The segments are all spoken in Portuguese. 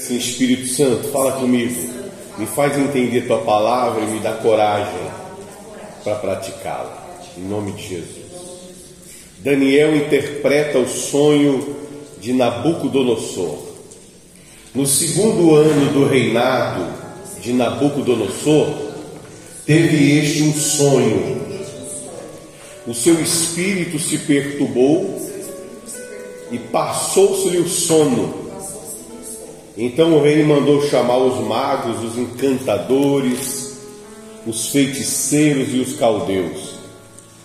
Sim, Espírito Santo, fala comigo. Me faz entender tua palavra e me dá coragem para praticá-la. Em nome de Jesus. Daniel interpreta o sonho de Nabucodonosor. No segundo ano do reinado de Nabucodonosor, teve este um sonho. O seu espírito se perturbou e passou-se-lhe o sono então o rei mandou chamar os magos, os encantadores, os feiticeiros e os caldeus,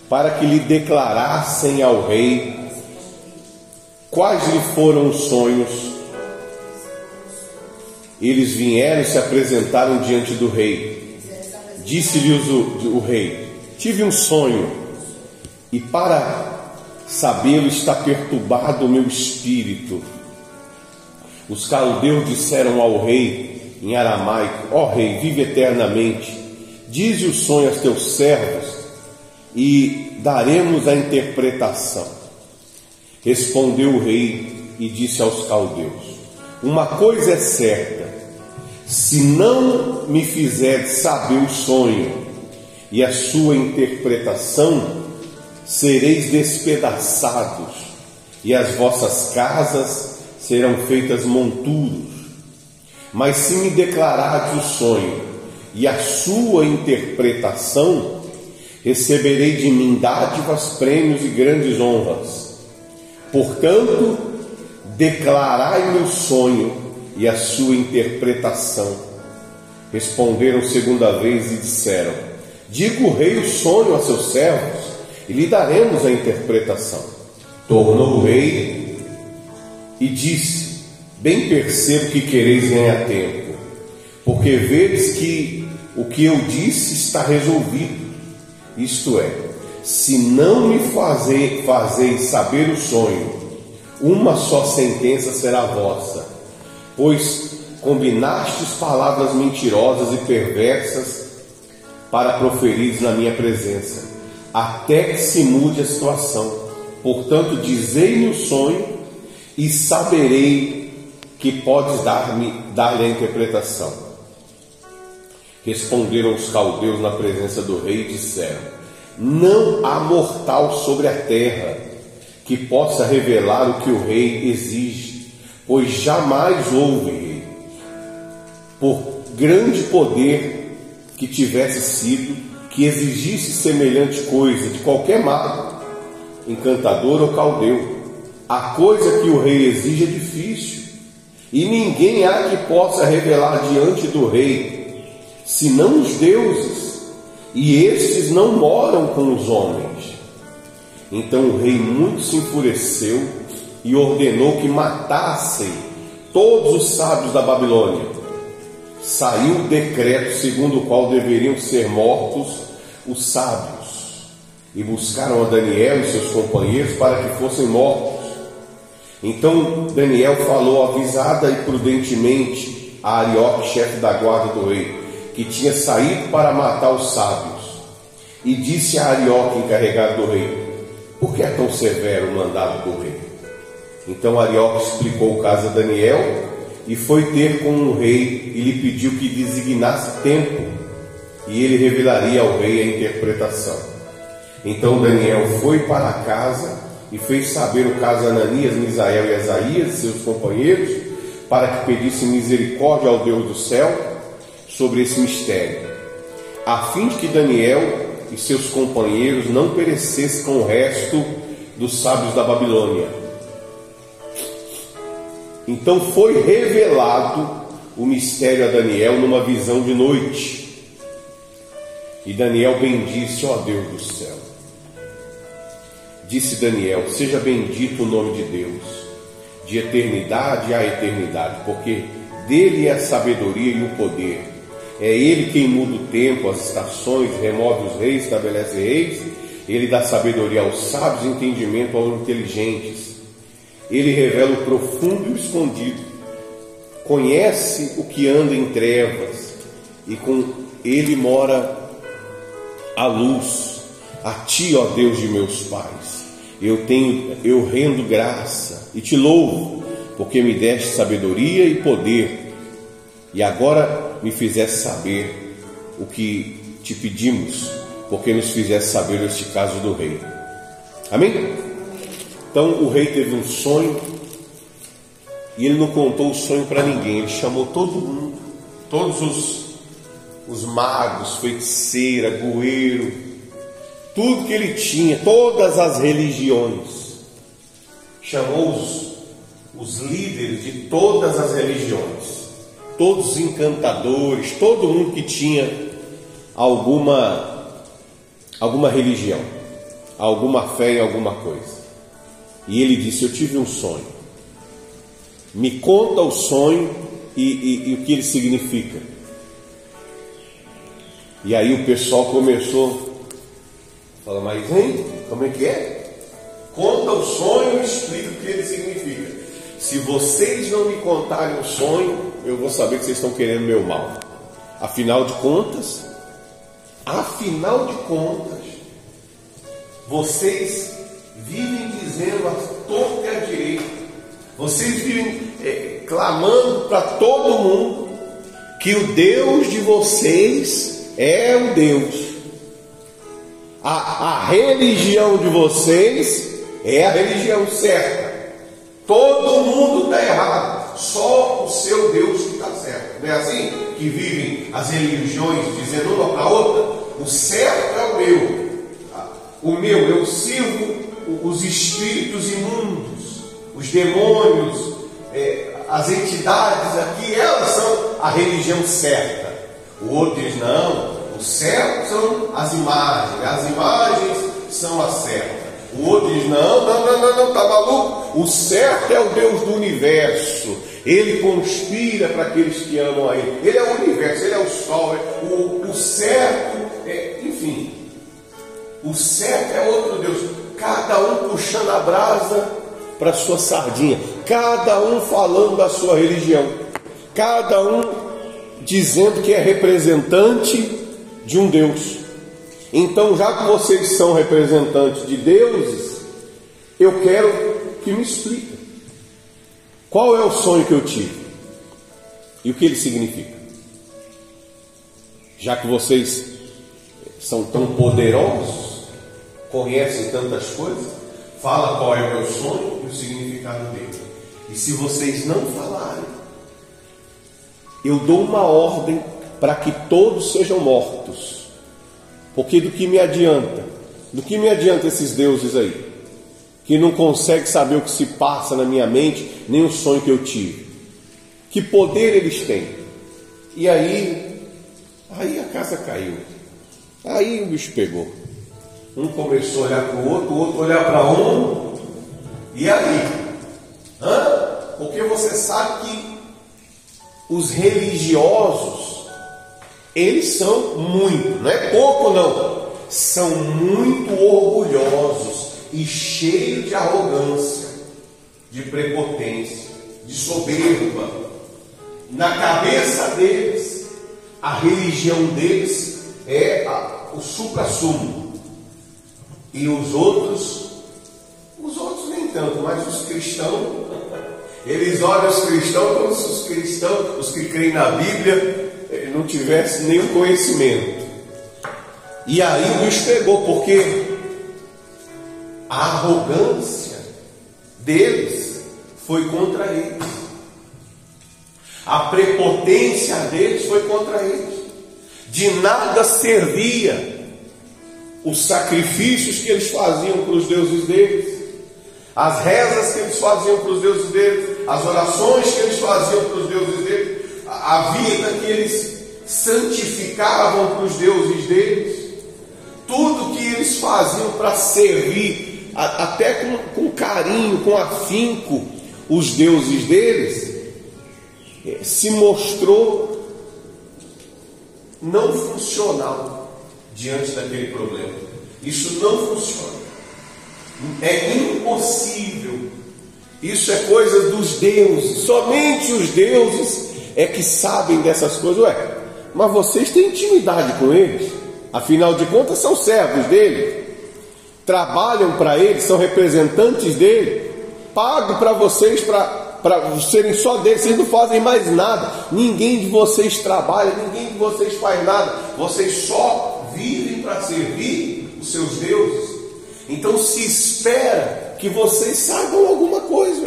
para que lhe declarassem ao rei quais lhe foram os sonhos. Eles vieram e se apresentaram diante do rei. Disse-lhes o, o rei: Tive um sonho, e para sabê-lo está perturbado o meu espírito os caldeus disseram ao rei, em aramaico: Ó oh, rei, vive eternamente. Dize o sonho aos teus servos e daremos a interpretação. Respondeu o rei e disse aos caldeus: Uma coisa é certa, se não me fizer saber o sonho e a sua interpretação, sereis despedaçados, e as vossas casas serão feitas monturos. Mas se me declarardes o sonho e a sua interpretação, receberei de mim dádivas, prêmios e grandes honras. Portanto, declarai-me o sonho e a sua interpretação. Responderam segunda vez e disseram: Diga o rei o sonho a seus servos e lhe daremos a interpretação. Tornou o rei e disse: Bem percebo que quereis ganhar tempo, porque vedes que o que eu disse está resolvido. Isto é, se não me fazer, fazeis saber o sonho, uma só sentença será vossa, pois combinastes palavras mentirosas e perversas para proferir na minha presença, até que se mude a situação. Portanto, dizei-me o sonho e saberei que podes dar-me dar-lhe a interpretação. Responderam os caldeus na presença do rei e disseram: Não há mortal sobre a terra que possa revelar o que o rei exige, pois jamais houve rei, por grande poder que tivesse sido, que exigisse semelhante coisa de qualquer mago, encantador ou caldeu a coisa que o rei exige é difícil, e ninguém há que possa revelar diante do rei, senão os deuses, e estes não moram com os homens. Então o rei muito se enfureceu e ordenou que matassem todos os sábios da Babilônia. Saiu o decreto segundo o qual deveriam ser mortos os sábios, e buscaram a Daniel e seus companheiros para que fossem mortos. Então Daniel falou avisada e prudentemente a Arioque, chefe da guarda do rei, que tinha saído para matar os sábios, e disse a Arioque, encarregado do rei: Por que é tão severo o mandado do rei? Então Arioque explicou o caso a Daniel e foi ter com o rei e lhe pediu que designasse tempo, e ele revelaria ao rei a interpretação. Então Daniel foi para casa e fez saber o caso a Ananias, Misael e Asaías, seus companheiros, para que pedissem misericórdia ao Deus do céu sobre esse mistério, a fim de que Daniel e seus companheiros não perecessem com o resto dos sábios da Babilônia. Então foi revelado o mistério a Daniel numa visão de noite. E Daniel bendisse, ó Deus do céu Disse Daniel: Seja bendito o nome de Deus, de eternidade a eternidade, porque dele é a sabedoria e o poder. É ele quem muda o tempo, as estações, remove os reis, estabelece reis. Ele dá sabedoria aos sábios, entendimento aos inteligentes. Ele revela o profundo e o escondido. Conhece o que anda em trevas e com ele mora a luz. A ti, ó Deus de meus pais, eu tenho, eu rendo graça e te louvo, porque me deste sabedoria e poder e agora me fizesse saber o que te pedimos, porque nos fizesse saber este caso do rei. Amém? Então o rei teve um sonho e ele não contou o sonho para ninguém, ele chamou todo mundo, todos os, os magos, feiticeira, goeiro, tudo que ele tinha, todas as religiões. Chamou os, os líderes de todas as religiões, todos os encantadores, todo mundo que tinha alguma, alguma religião, alguma fé em alguma coisa. E ele disse: Eu tive um sonho. Me conta o sonho e, e, e o que ele significa. E aí o pessoal começou a falar, mas hein, como é que é? Conta o sonho e explica o que ele significa. Se vocês não me contarem o sonho, eu vou saber que vocês estão querendo meu mal. Afinal de contas, afinal de contas, vocês vivem dizendo a torta e a direita, vocês vivem é, clamando para todo mundo que o Deus de vocês é o Deus. A, a religião de vocês é a religião certa. Todo mundo está errado, só o seu Deus que está certo. Não é assim que vivem as religiões dizendo uma para outra? O certo é o meu. O meu, eu sirvo os espíritos imundos, os demônios, é, as entidades aqui, elas são a religião certa. O outro diz: não, o certo são as imagens, as imagens são a certa. O outro diz: não, não, não, não, não, tá maluco? O certo é o Deus do universo. Ele conspira para aqueles que amam a Ele. Ele é o universo, Ele é o sol. É o, o certo, é, enfim. O certo é outro Deus. Cada um puxando a brasa para sua sardinha. Cada um falando da sua religião. Cada um dizendo que é representante de um Deus. Então, já que vocês são representantes de deuses, eu quero que me expliquem. Qual é o sonho que eu tive? E o que ele significa? Já que vocês são tão poderosos, conhecem tantas coisas, fala qual é o meu sonho e o significado dele. E se vocês não falarem, eu dou uma ordem para que todos sejam mortos. Porque do que me adianta? Do que me adianta esses deuses aí? Que não consegue saber o que se passa na minha mente, nem o sonho que eu tive. Que poder eles têm? E aí, aí a casa caiu. Aí o bicho pegou. Um começou a olhar para o outro, o outro olhar para um. E aí? Hã? Porque você sabe que os religiosos, eles são muito, não é pouco não, são muito orgulhosos e cheios de arrogância, de prepotência, de soberba. Na cabeça deles, a religião deles é a, o supra-sumo. E os outros, os outros nem tanto, mas os cristãos eles olham os cristãos como se os cristãos, os que creem na Bíblia, não tivessem nenhum conhecimento. E aí bicho pegou, porque a arrogância deles foi contra eles. A prepotência deles foi contra eles. De nada servia os sacrifícios que eles faziam para os deuses deles, as rezas que eles faziam para os deuses deles, as orações que eles faziam para os deuses deles, a vida que eles santificavam para os deuses deles, tudo que eles faziam para servir, até com, com carinho, com afinco, os deuses deles, eh, se mostrou não funcional diante daquele problema. Isso não funciona. É impossível isso é coisa dos deuses. Somente os deuses é que sabem dessas coisas. Ué, mas vocês têm intimidade com eles. Afinal de contas, são servos dele. Trabalham para ele, são representantes dele. Pago para vocês para serem só deles, vocês não fazem mais nada. Ninguém de vocês trabalha, ninguém de vocês faz nada. Vocês só vivem para servir os seus deuses. Então se espera que vocês saibam alguma coisa.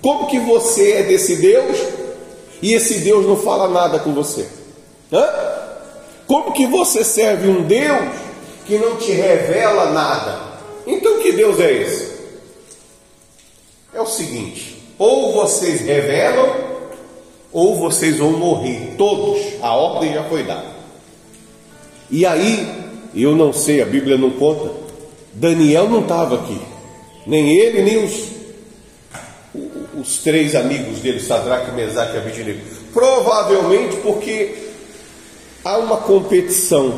Como que você é desse Deus e esse Deus não fala nada com você? Hã? Como que você serve um Deus que não te revela nada? Então que Deus é esse? É o seguinte: ou vocês revelam, ou vocês vão morrer, todos. A ordem já foi dada. E aí, eu não sei, a Bíblia não conta. Daniel não estava aqui, nem ele, nem os, os três amigos dele, Sadraque, Mesaque e Abednego. Provavelmente porque há uma competição.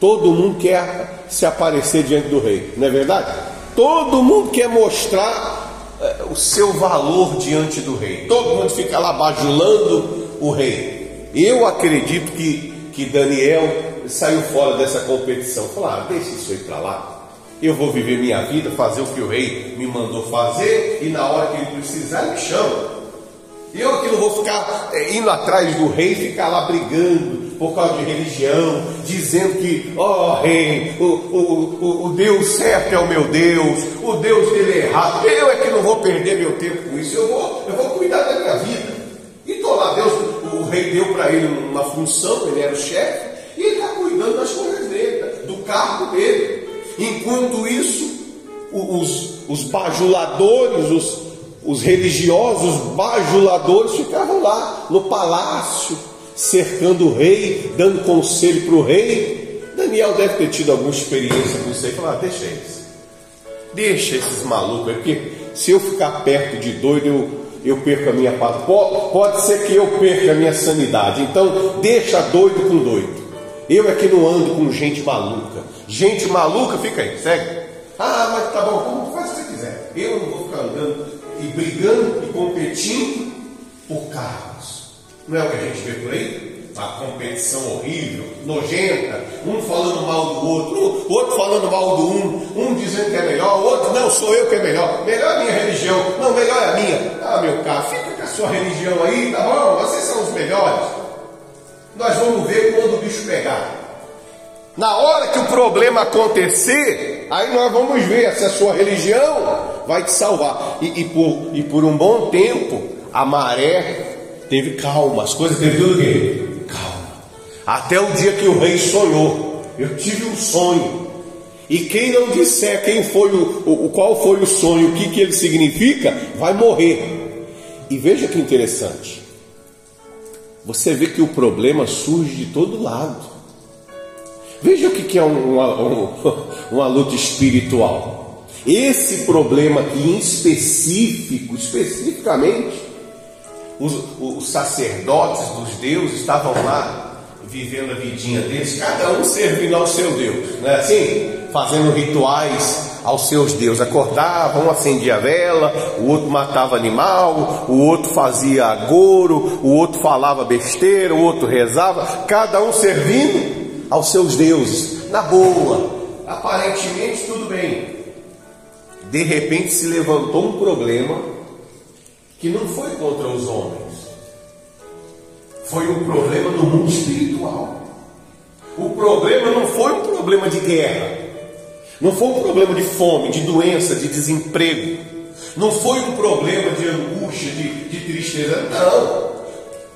Todo mundo quer se aparecer diante do rei, não é verdade? Todo mundo quer mostrar eh, o seu valor diante do rei. Todo mundo fica lá bajulando o rei. Eu acredito que, que Daniel saiu fora dessa competição. Falou: ah, deixa isso aí para lá. Eu vou viver minha vida, fazer o que o rei me mandou fazer, e na hora que ele precisar, ele me chama. Eu que não vou ficar é, indo atrás do rei, ficar lá brigando por causa de religião, dizendo que, ó oh, rei, o, o, o, o, Deus certo é o meu Deus, o Deus dele é errado. Eu é que não vou perder meu tempo com isso, eu vou, eu vou cuidar da minha vida. E lá, Deus, o rei deu para ele uma função, ele era o chefe, e ele está cuidando das coisas dele, do cargo dele. Enquanto isso, os, os bajuladores, os, os religiosos bajuladores ficavam lá no palácio, cercando o rei, dando conselho para o rei. Daniel deve ter tido alguma experiência com isso aí. Falar, ah, deixa eles, deixa esses malucos aí, porque se eu ficar perto de doido, eu, eu perco a minha paz. Pode, pode ser que eu perca a minha sanidade. Então, deixa doido com doido. Eu é que não ando com gente maluca. Gente maluca, fica aí, segue. Ah, mas tá bom, como faz o que você quiser. Eu não vou ficar andando e brigando e competindo por cargos. Não é o que a gente vê por aí? Uma competição horrível, nojenta, um falando mal do outro, outro falando mal do um, um dizendo que é melhor, outro, não, sou eu que é melhor, melhor é a minha religião, não, melhor é a minha. Ah, meu caro, fica com a sua religião aí, tá bom? Vocês são os melhores. Nós vamos ver quando o bicho pegar. Na hora que o problema acontecer, aí nós vamos ver se a sua religião vai te salvar. E, e, por, e por um bom tempo, a maré teve calma, as coisas teve tudo o quê? Calma. Até o dia que o rei sonhou. Eu tive um sonho. E quem não disser quem foi o, o qual foi o sonho, o que, que ele significa, vai morrer. E veja que interessante. Você vê que o problema surge de todo lado. Veja o que é uma, uma luta espiritual. Esse problema aqui em específico, especificamente, os, os sacerdotes dos deuses estavam lá vivendo a vidinha deles, cada um servindo ao seu Deus, não é assim? Fazendo rituais aos seus deuses. Acordavam, um acendia a vela, o outro matava animal, o outro fazia agouro, o outro falava besteira, o outro rezava, cada um servindo aos seus deuses, na boa, aparentemente tudo bem. De repente se levantou um problema que não foi contra os homens, foi um problema do mundo espiritual. O problema não foi um problema de guerra, não foi um problema de fome, de doença, de desemprego, não foi um problema de angústia, de, de tristeza, não.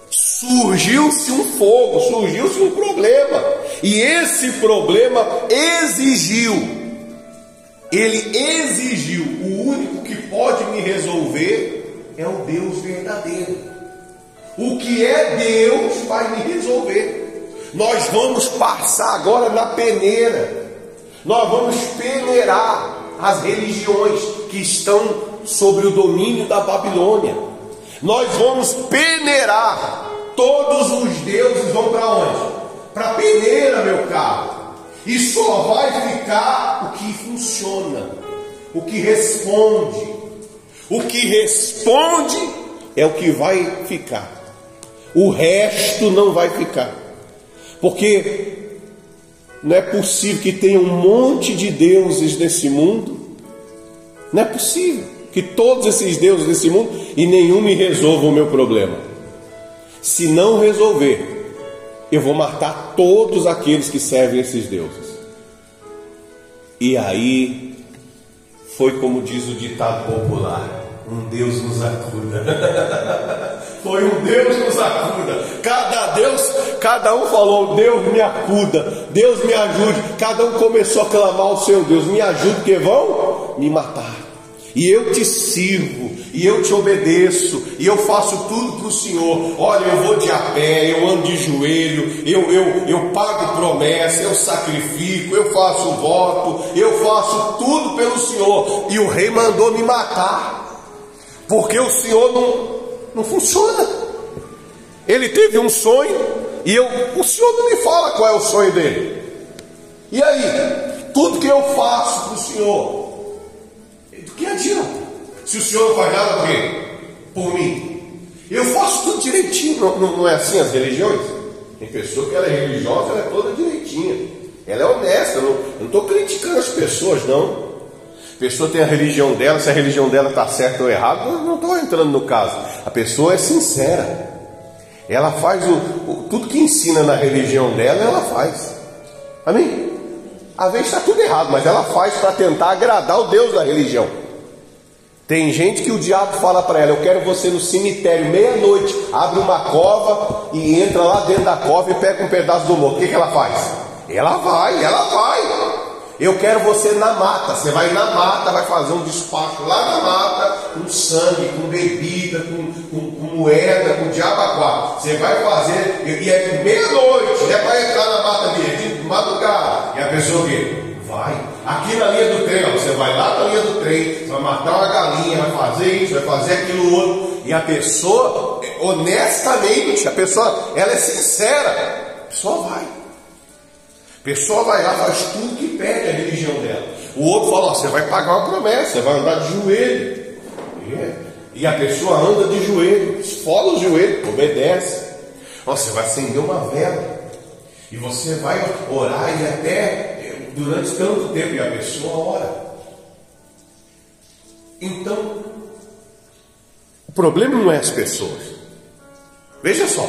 Surgiu-se um fogo, surgiu-se um problema, e esse problema exigiu, ele exigiu, o único que pode me resolver é o Deus verdadeiro. O que é Deus vai me resolver. Nós vamos passar agora na peneira, nós vamos peneirar as religiões que estão sobre o domínio da Babilônia. Nós vamos peneirar Todos os deuses vão para onde? Para peneira, meu caro. E só vai ficar o que funciona, o que responde. O que responde é o que vai ficar. O resto não vai ficar. Porque não é possível que tenha um monte de deuses nesse mundo. Não é possível que todos esses deuses desse mundo e nenhum me resolva o meu problema. Se não resolver, eu vou matar todos aqueles que servem esses deuses. E aí foi como diz o ditado popular: um Deus nos acuda. Foi um Deus nos acuda. Cada Deus, cada um falou: Deus me acuda, Deus me ajude. Cada um começou a clamar ao seu Deus: me ajude, que vão me matar. E eu te sirvo, e eu te obedeço, e eu faço tudo para o Senhor. Olha, eu vou de a pé, eu ando de joelho, eu, eu, eu pago promessa, eu sacrifico, eu faço voto, eu faço tudo pelo Senhor. E o rei mandou me matar, porque o Senhor não, não funciona. Ele teve um sonho e eu, o Senhor não me fala qual é o sonho dele. E aí, tudo que eu faço para o Senhor, que adianta? Se o Senhor não faz nada por quê? Por mim. Eu faço tudo direitinho, não, não, não é assim as religiões? Tem pessoa que ela é religiosa, ela é toda direitinha. Ela é honesta, não, eu não estou criticando as pessoas, não. A pessoa tem a religião dela, se a religião dela está certa ou errada, não estou entrando no caso. A pessoa é sincera. Ela faz o, o, tudo que ensina na religião dela, ela faz. Amém? Às vezes está tudo errado, mas ela faz para tentar agradar o Deus da religião. Tem gente que o diabo fala para ela: Eu quero você no cemitério, meia-noite, abre uma cova e entra lá dentro da cova e pega um pedaço do morto. O que, que ela faz? Ela vai, ela vai. Eu quero você na mata. Você vai na mata, vai fazer um despacho lá na mata, com sangue, com bebida, com, com, com moeda, com diabo Você vai fazer, e é meia-noite, é para entrar na mata dele, de madrugada. E a pessoa que vai. Aqui na linha do trem, ó, você vai lá na linha do trem, vai matar uma galinha, vai fazer isso, vai fazer aquilo outro. E a pessoa, honestamente, a pessoa, ela é sincera. A pessoa vai pessoa vai lá, faz tudo que pede a religião dela. O outro fala: ó, você vai pagar uma promessa, você vai andar de joelho. É. E a pessoa anda de joelho, esfola o joelho, obedece. Ó, você vai acender uma vela. E você vai orar e até durante tanto tempo, e a pessoa ora. Então, o problema não é as pessoas. Veja só,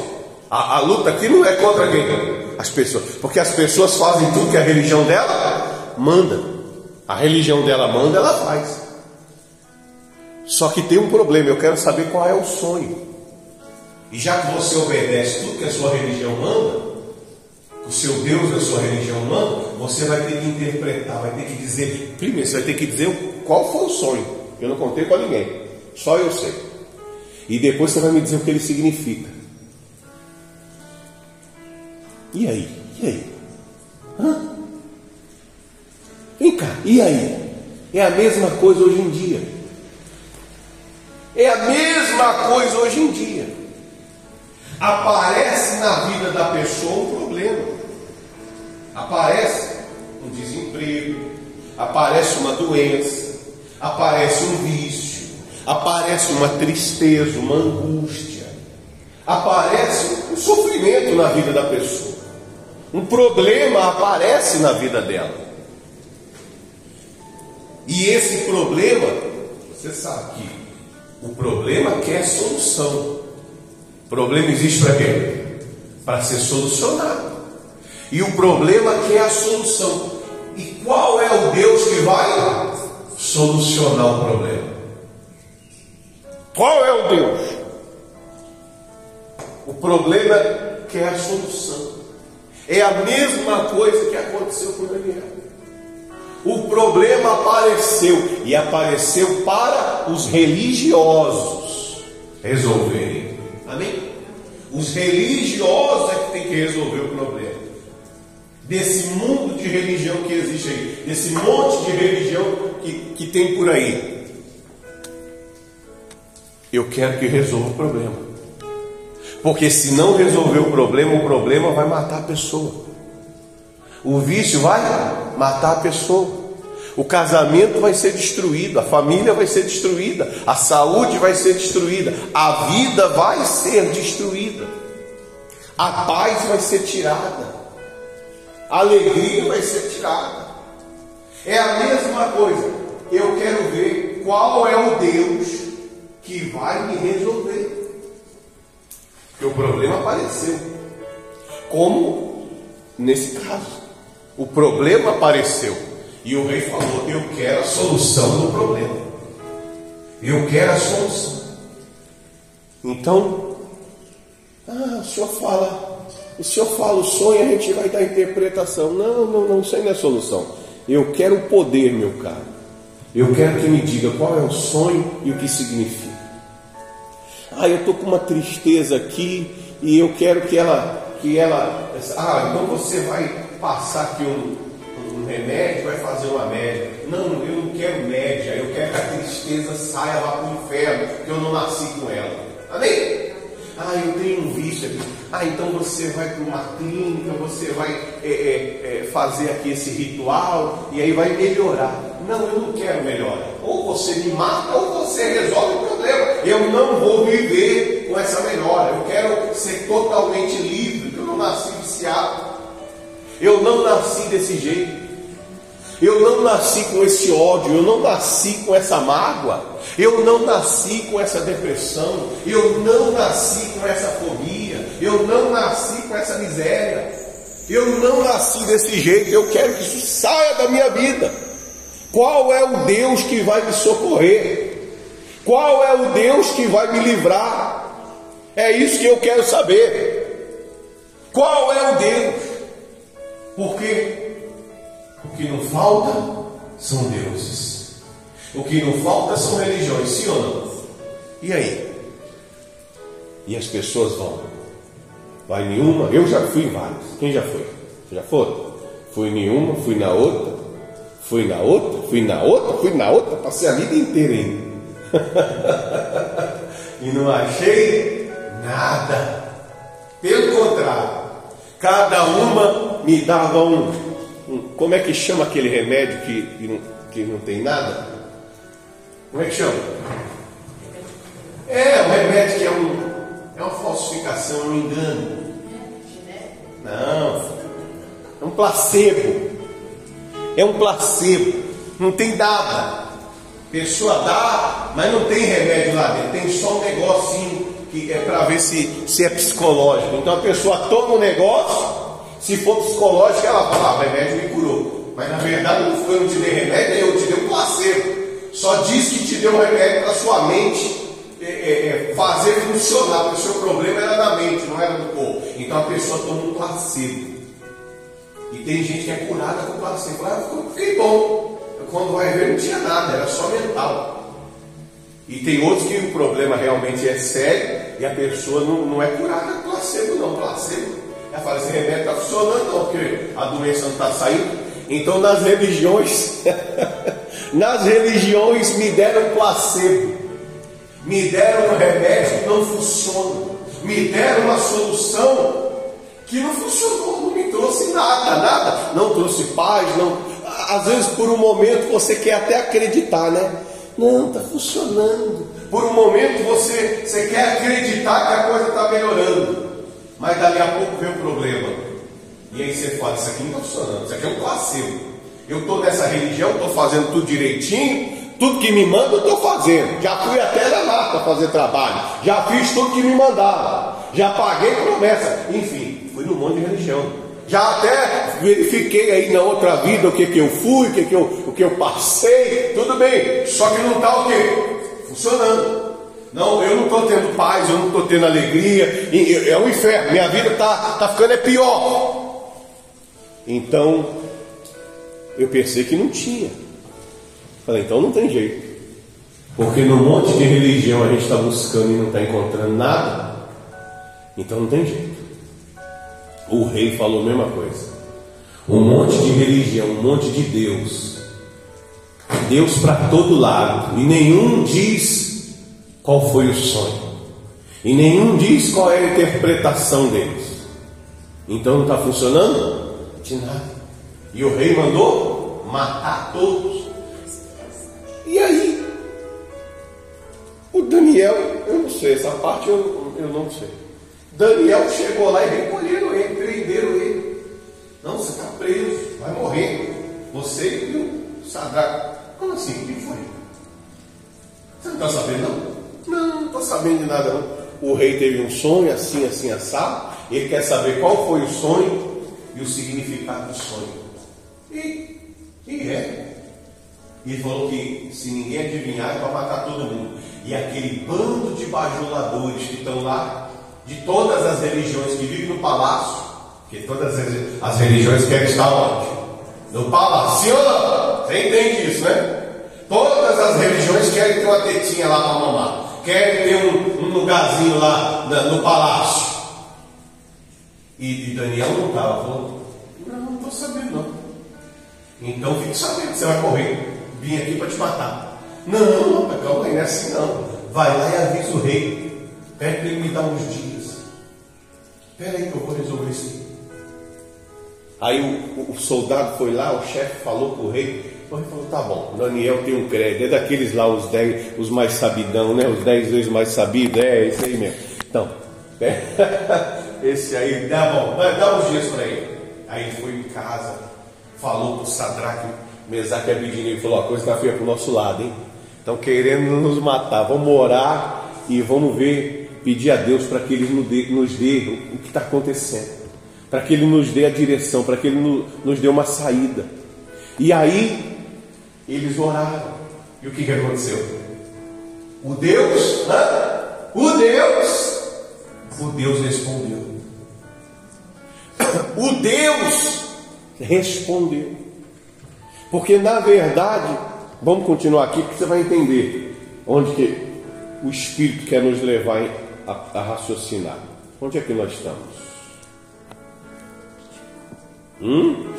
a, a luta aqui não é contra quem? as pessoas, porque as pessoas fazem tudo que a religião dela manda. A religião dela manda, ela faz. Só que tem um problema, eu quero saber qual é o sonho. E já que você obedece tudo que a sua religião manda, o seu Deus a sua religião manda, você vai ter que interpretar, vai ter que dizer, primeiro, você vai ter que dizer qual foi o sonho. Eu não contei com ninguém, só eu sei. E depois você vai me dizer o que ele significa. E aí? E aí? Hã? Vem cá, e aí? É a mesma coisa hoje em dia. É a mesma coisa hoje em dia. Aparece na vida da pessoa um problema. Aparece um desemprego, aparece uma doença, aparece um vício, aparece uma tristeza, uma angústia, aparece um sofrimento na vida da pessoa um problema aparece na vida dela. E esse problema, você sabe que o problema quer solução. O problema existe para quê? Para ser solucionado. E o problema quer a solução. E qual é o Deus que vai solucionar o problema? Qual é o Deus? O problema quer a solução. É a mesma coisa que aconteceu com Daniel. O problema apareceu e apareceu para os religiosos resolverem. Amém? Os religiosos é que tem que resolver o problema. Desse mundo de religião que existe aí, desse monte de religião que, que tem por aí. Eu quero que resolva o problema. Porque se não resolver o problema, o problema vai matar a pessoa. O vício vai matar a pessoa. O casamento vai ser destruído, a família vai ser destruída, a saúde vai ser destruída, a vida vai ser destruída, a paz vai ser tirada, a alegria vai ser tirada. É a mesma coisa. Eu quero ver qual é o Deus que vai me resolver. Porque o problema apareceu. Como nesse caso. O problema apareceu. E o rei falou: Eu quero a solução do problema. Eu quero a solução. Então, ah, o senhor fala, o senhor fala o sonho, a gente vai dar interpretação. Não, não, não, isso aí não é solução. Eu quero o poder, meu caro. Eu quero que me diga qual é o sonho e o que significa. Ah, eu estou com uma tristeza aqui e eu quero que ela, que ela. Ah, então você vai passar aqui um, um remédio, vai fazer uma média. Não, eu não quero média, eu quero que a tristeza saia lá para o inferno, porque eu não nasci com ela. Amém? Ah, eu tenho um vício aqui. Ah, então você vai para uma clínica, você vai é, é, é, fazer aqui esse ritual e aí vai melhorar. Não, eu não quero melhora. Ou você me mata ou você resolve o problema. Eu não vou viver com essa melhora. Eu quero ser totalmente livre, eu não nasci viciado. Eu não nasci desse jeito. Eu não nasci com esse ódio, eu não nasci com essa mágoa, eu não nasci com essa depressão, eu não nasci com essa fobia, eu não nasci com essa miséria, eu não nasci desse jeito, eu quero que isso saia da minha vida. Qual é o Deus que vai me socorrer? Qual é o Deus que vai me livrar? É isso que eu quero saber. Qual é o Deus? Porque o que não falta são deuses. O que não falta são religiões, sim ou não? E aí? E as pessoas vão. Vai nenhuma? Eu já fui em várias. Quem já foi? Já foi? Fui em uma, fui na outra, fui na outra, fui na outra, fui na outra, passei a vida inteira indo. e não achei nada. Pelo contrário, cada uma me dava um como é que chama aquele remédio que, que, não, que não tem nada? Como é que chama? É, um remédio que é, um, é uma falsificação, um engano. Não, é um placebo. É um placebo. Não tem nada. Pessoa dá, mas não tem remédio lá dentro. Tem só um negocinho que é para ver se, se é psicológico. Então a pessoa toma um negócio se for psicológica, ela fala, ah, o remédio me curou. Mas na verdade não foi, eu te dei remédio, eu te dei um placebo. Só diz que te deu um remédio para sua mente é, é, é, fazer funcionar, porque o seu problema era da mente, não era do corpo. Então a pessoa toma um placebo. E tem gente que é curada com placebo. Ah, fiquei bom. Quando vai ver, não tinha nada, era só mental. E tem outros que o problema realmente é sério e a pessoa não, não é curada com placebo, não. Placebo ela fala, esse remédio está funcionando não, porque a doença não está saindo. Então nas religiões, nas religiões me deram placebo, me deram um remédio que não funciona, me deram uma solução que não funcionou, não me trouxe nada, nada, não trouxe paz, não. Às vezes por um momento você quer até acreditar, né? Não, está funcionando. Por um momento você, você quer acreditar que a coisa está melhorando. Mas dali a pouco vem o problema. E aí você fala, isso aqui não está funcionando, isso aqui é um placebo. Eu estou nessa religião, estou fazendo tudo direitinho, tudo que me manda eu estou fazendo. Já fui até na mata fazer trabalho, já fiz tudo que me mandaram, já paguei promessa, enfim, fui no monte de religião. Já até verifiquei aí na outra vida o que, que eu fui, o que, que, eu, o que eu passei, tudo bem. Só que não está o quê? Funcionando. Não, eu não estou tendo paz, eu não estou tendo alegria, é um inferno, minha vida está tá ficando é pior. Então, eu pensei que não tinha. Falei, então não tem jeito. Porque no monte de religião a gente está buscando e não está encontrando nada, então não tem jeito. O rei falou a mesma coisa. Um monte de religião, um monte de Deus. Deus para todo lado. E nenhum diz qual foi o sonho. E nenhum diz qual é a interpretação deles. Então não está funcionando? De nada. E o rei mandou matar todos. E aí? O Daniel, eu não sei, essa parte eu, eu não sei. Daniel chegou lá e recolheram ele, prenderam ele. Não, você está preso, vai morrer. Você e o Sadraque. Como assim? O que foi? Você não está sabendo, não? Não, não estou sabendo de nada, não. O rei teve um sonho assim, assim, assado. Ele quer saber qual foi o sonho e o significado do sonho. E, e é. E falou que se ninguém adivinhar, é para matar todo mundo. E aquele bando de bajuladores que estão lá, de todas as religiões que vivem no palácio, que todas as religiões querem estar onde? No palácio. Você entende isso, né? Todas as religiões querem ter uma tetinha lá para mamar. Querem ter um, um lugarzinho lá no palácio. E, e Daniel não estava, falou, não, não estou sabendo não. Então fique sabendo, você vai correr. Vim aqui para te matar. Não, não, calma aí, não é assim não. Vai lá e avisa o rei. Pede para ele me dar uns dias. Espera aí que eu vou resolver isso aí. Aí o, o, soldado foi lá, o chefe falou para o rei. O rei falou: tá bom, Daniel tem um crédito. É daqueles lá, os dez, os mais sabidão, né? Os dez vezes mais sabidos. É, esse aí mesmo. Então, esse aí, dá bom, dá uns dias para ele. Aí foi em casa, falou o Sadraque, Mesaque e Abidinho, e falou: a coisa está feia para o nosso lado, hein? Estão querendo nos matar. Vamos orar e vamos ver, pedir a Deus para que Ele nos dê, nos dê o que está acontecendo para que Ele nos dê a direção, para que Ele nos dê uma saída. E aí, eles oraram. E o que, que aconteceu? O Deus, o Deus, o Deus respondeu. O Deus respondeu. Porque na verdade, vamos continuar aqui, porque você vai entender onde que o Espírito quer nos levar a, a raciocinar. Onde é que nós estamos? Hum?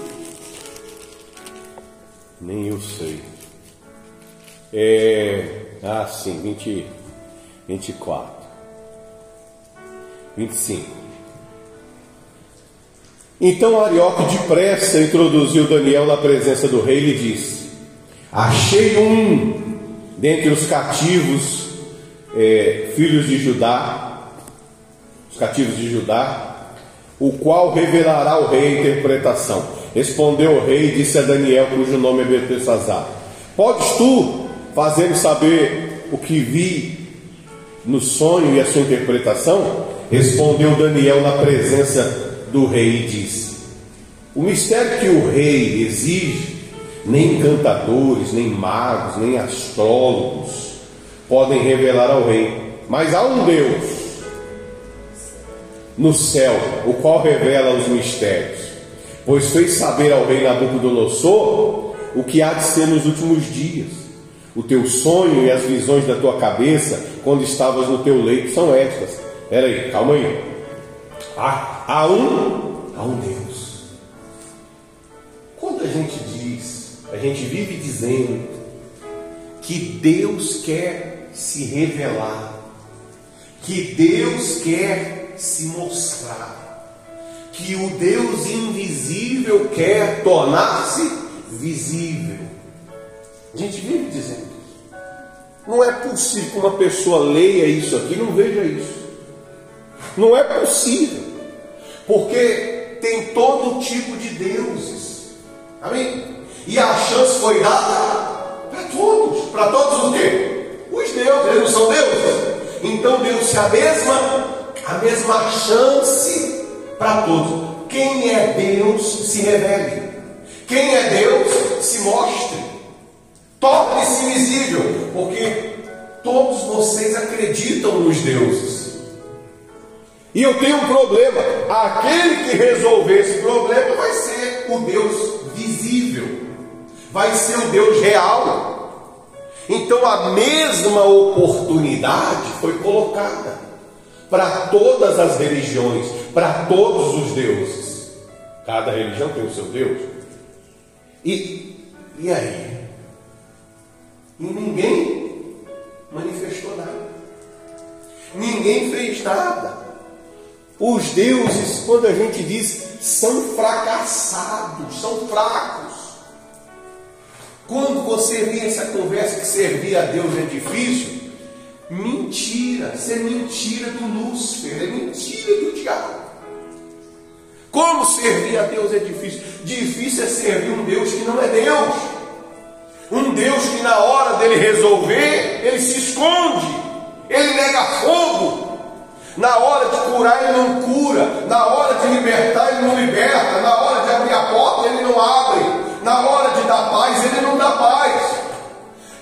Nem eu sei. É. Ah, sim, 20, 24. 25. Então Arioque depressa introduziu Daniel na presença do rei e lhe disse: Achei um dentre os cativos, é, filhos de Judá, os cativos de Judá, o qual revelará ao rei a interpretação. Respondeu o rei e disse a Daniel, cujo nome é Betesazar: Podes tu fazer saber o que vi no sonho e a sua interpretação? Respondeu Daniel na presença do rei e disse: O mistério que o rei exige, nem encantadores, nem magos, nem astrólogos podem revelar ao rei, mas há um Deus no céu, o qual revela os mistérios, pois fez saber ao rei Nabucodonosor o que há de ser nos últimos dias. O teu sonho e as visões da tua cabeça, quando estavas no teu leito, são estas. Espera aí, calma aí. Há, um, há um Deus. Quando a gente diz, a gente vive dizendo que Deus quer se revelar, que Deus quer se mostrar. Que o Deus invisível quer tornar-se visível. A gente vive dizendo isso. Não é possível que uma pessoa leia isso aqui e não veja isso. Não é possível. Porque tem todo tipo de deuses. Amém? E a chance foi dada para todos. Para todos o quê? Os deuses, eles não são deuses. Então deu-se a mesma a mesma chance para todos. Quem é Deus se revele. Quem é Deus se mostre. Torne-se visível, porque todos vocês acreditam nos deuses. E eu tenho um problema. Aquele que resolver esse problema vai ser o Deus visível, vai ser o Deus real. Então a mesma oportunidade foi colocada para todas as religiões, para todos os deuses. Cada religião tem o seu Deus. E, e aí? E ninguém manifestou nada. Ninguém fez nada. Os deuses, quando a gente diz, são fracassados, são fracos. Quando você vê essa conversa que servir a Deus é difícil, Mentira, isso é mentira do Lúcifer, é mentira do diabo. Como servir a Deus é difícil. Difícil é servir um Deus que não é Deus. Um Deus que na hora dele resolver, ele se esconde, ele nega fogo. Na hora de curar, ele não cura. Na hora de libertar, ele não liberta. Na hora de abrir a porta, ele não abre. Na hora de dar paz, ele não dá paz.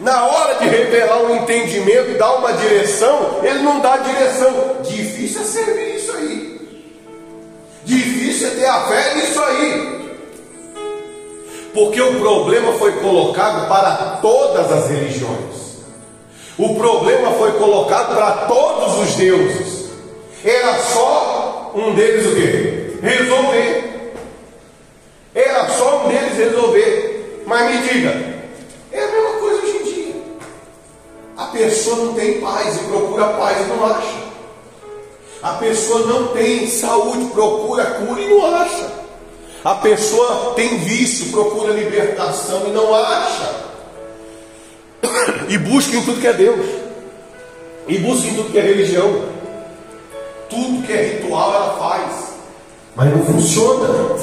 Na hora de revelar um entendimento, dar uma direção, ele não dá direção. Difícil é servir isso aí. Difícil é ter a fé nisso aí. Porque o problema foi colocado para todas as religiões. O problema foi colocado para todos os deuses. Era só um deles o quê? Resolver. Era só um deles resolver. Mas me diga, é a mesma coisa hoje em dia. A pessoa não tem paz e procura paz e não acha. A pessoa não tem saúde, procura cura e não acha. A pessoa tem vício, procura libertação e não acha. E busca em tudo que é Deus. E busca em tudo que é religião. Tudo que é ritual ela faz, mas não funciona.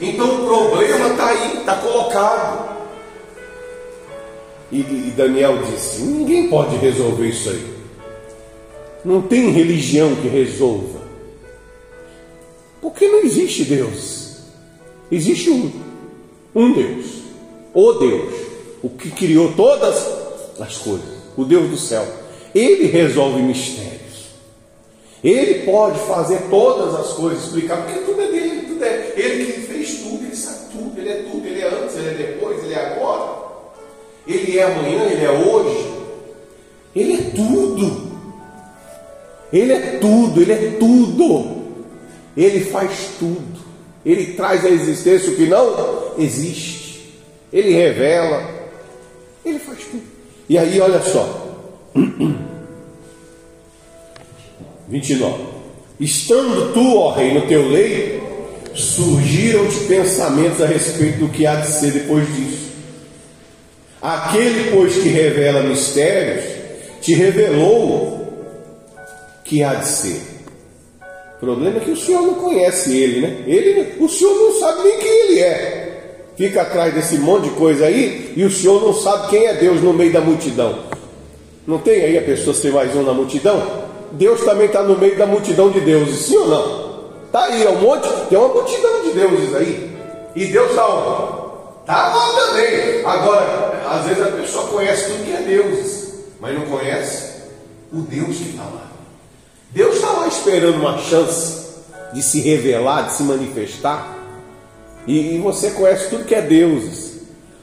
Então o problema está aí, está colocado. E, e Daniel disse: ninguém pode resolver isso aí. Não tem religião que resolva. Porque não existe Deus. Existe um. Um Deus. O Deus. O que criou todas as coisas. O Deus do céu. Ele resolve mistérios. Ele pode fazer todas as coisas, explicar, porque tudo é dele, tudo é. Ele que fez tudo, ele sabe tudo, ele é tudo, ele é antes, ele é depois, ele é agora, ele é amanhã, ele é hoje, ele é tudo, ele é tudo, ele é tudo, ele faz tudo, ele traz à existência o que não existe, ele revela, ele faz tudo. E aí, olha só. 29. Estando tu, ó rei, no teu leito, surgiram-te pensamentos a respeito do que há de ser depois disso. Aquele, pois, que revela mistérios, te revelou que há de ser. O problema é que o senhor não conhece ele, né? Ele, o senhor não sabe nem quem ele é. Fica atrás desse monte de coisa aí e o senhor não sabe quem é Deus no meio da multidão. Não tem aí a pessoa ser mais um na multidão? Deus também está no meio da multidão de deuses, sim ou não? Está aí, é um monte, tem uma multidão de deuses aí. E Deus onde? Está lá também. Agora, às vezes a pessoa conhece tudo que é deuses, mas não conhece o Deus que está lá. Deus está lá esperando uma chance de se revelar, de se manifestar. E, e você conhece tudo que é deuses.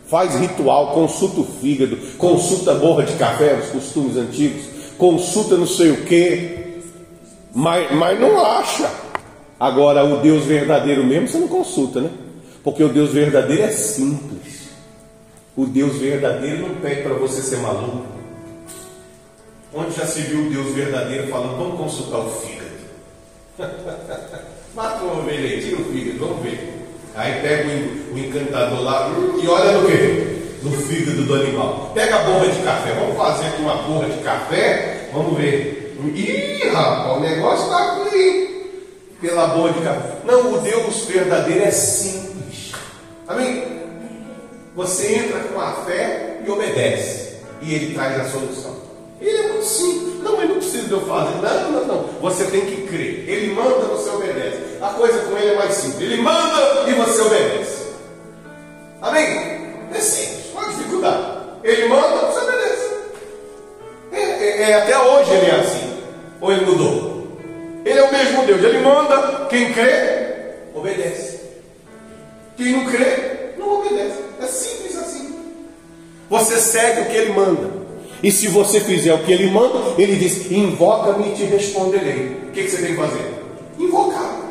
Faz ritual, consulta o fígado, consulta a borra de café, os costumes antigos consulta não sei o que, mas, mas não acha. Agora, o Deus verdadeiro mesmo você não consulta, né? Porque o Deus verdadeiro é simples. O Deus verdadeiro não pede para você ser maluco. Onde já se viu o Deus verdadeiro falando, vamos consultar o fígado? Mata uma ovelha aí, tira o fígado, vamos ver. Aí pega o, encantador lá hum, e olha no que? No fígado do animal. Pega a borra de café, vamos fazer aqui uma borra de café, vamos ver. Ih, rapaz, o negócio está aqui pela borra de café. Não, o Deus verdadeiro é simples. Amém? Você entra com a fé e obedece, e ele traz a solução. Ele é muito simples. Não, mas não precisa de eu fazer. Não, não, não. Você tem que crer. Ele manda, você obedece. A coisa com ele é mais simples. Ele manda e você obedece. Amém? É simples dificuldade. Ele manda, você obedece. É, é, é, até hoje ele é assim. Ou ele mudou? Ele é o mesmo Deus. Ele manda, quem crê, obedece. Quem não crê, não obedece. É simples assim. Você segue o que ele manda. E se você fizer o que ele manda, ele diz: Invoca-me e te responderei. O que, que você tem que fazer? Invocar.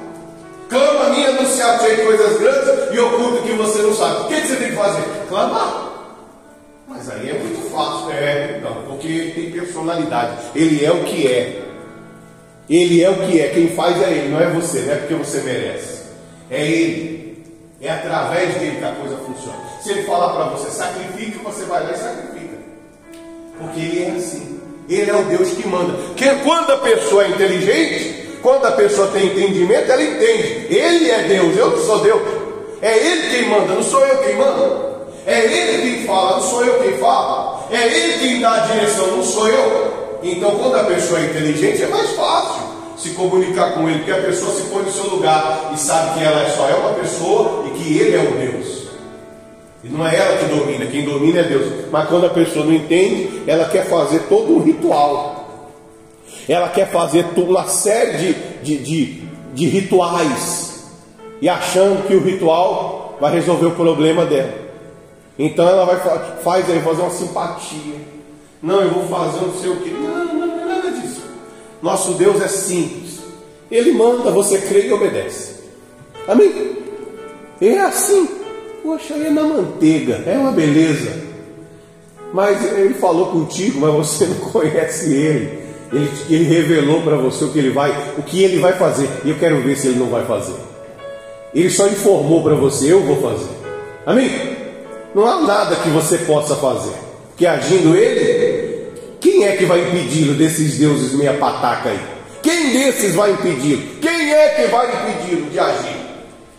Clama a mim, anunciar-te coisas grandes e oculto que você não sabe. O que, que você tem que fazer? Clamar. Aí é muito fácil, é, não, porque ele tem personalidade. Ele é o que é. Ele é o que é. Quem faz é ele, não é você, não é porque você merece. É ele. É através dele que a coisa funciona. Se ele falar para você, sacrifica, você vai lá e sacrifica. Porque ele é assim. Ele é o Deus que manda. Que quando a pessoa é inteligente, quando a pessoa tem entendimento, ela entende. Ele é Deus, eu não sou Deus. É ele quem manda, não sou eu quem manda. É ele quem fala, não sou eu quem fala. É ele quem dá a direção, não sou eu. Então, quando a pessoa é inteligente, é mais fácil se comunicar com ele, porque a pessoa se põe no seu lugar e sabe que ela só é uma pessoa e que ele é o Deus. E não é ela que domina, quem domina é Deus. Mas quando a pessoa não entende, ela quer fazer todo um ritual. Ela quer fazer uma série de, de, de, de rituais. E achando que o ritual vai resolver o problema dela. Então ela vai faz aí fazer uma simpatia. Não, eu vou fazer não sei o que. Não, não, não é nada disso. Nosso Deus é simples. Ele manda, você crê e obedece. Amém? É assim. Poxa, é na manteiga, é uma beleza. Mas ele falou contigo, mas você não conhece ele. Ele, ele revelou para você o que ele vai, o que ele vai fazer. E eu quero ver se ele não vai fazer. Ele só informou para você, eu vou fazer. Amém? Não há nada que você possa fazer. Que agindo ele, quem é que vai impedi-lo desses deuses meia pataca aí? Quem desses vai impedi-lo? Quem é que vai impedi-lo de agir?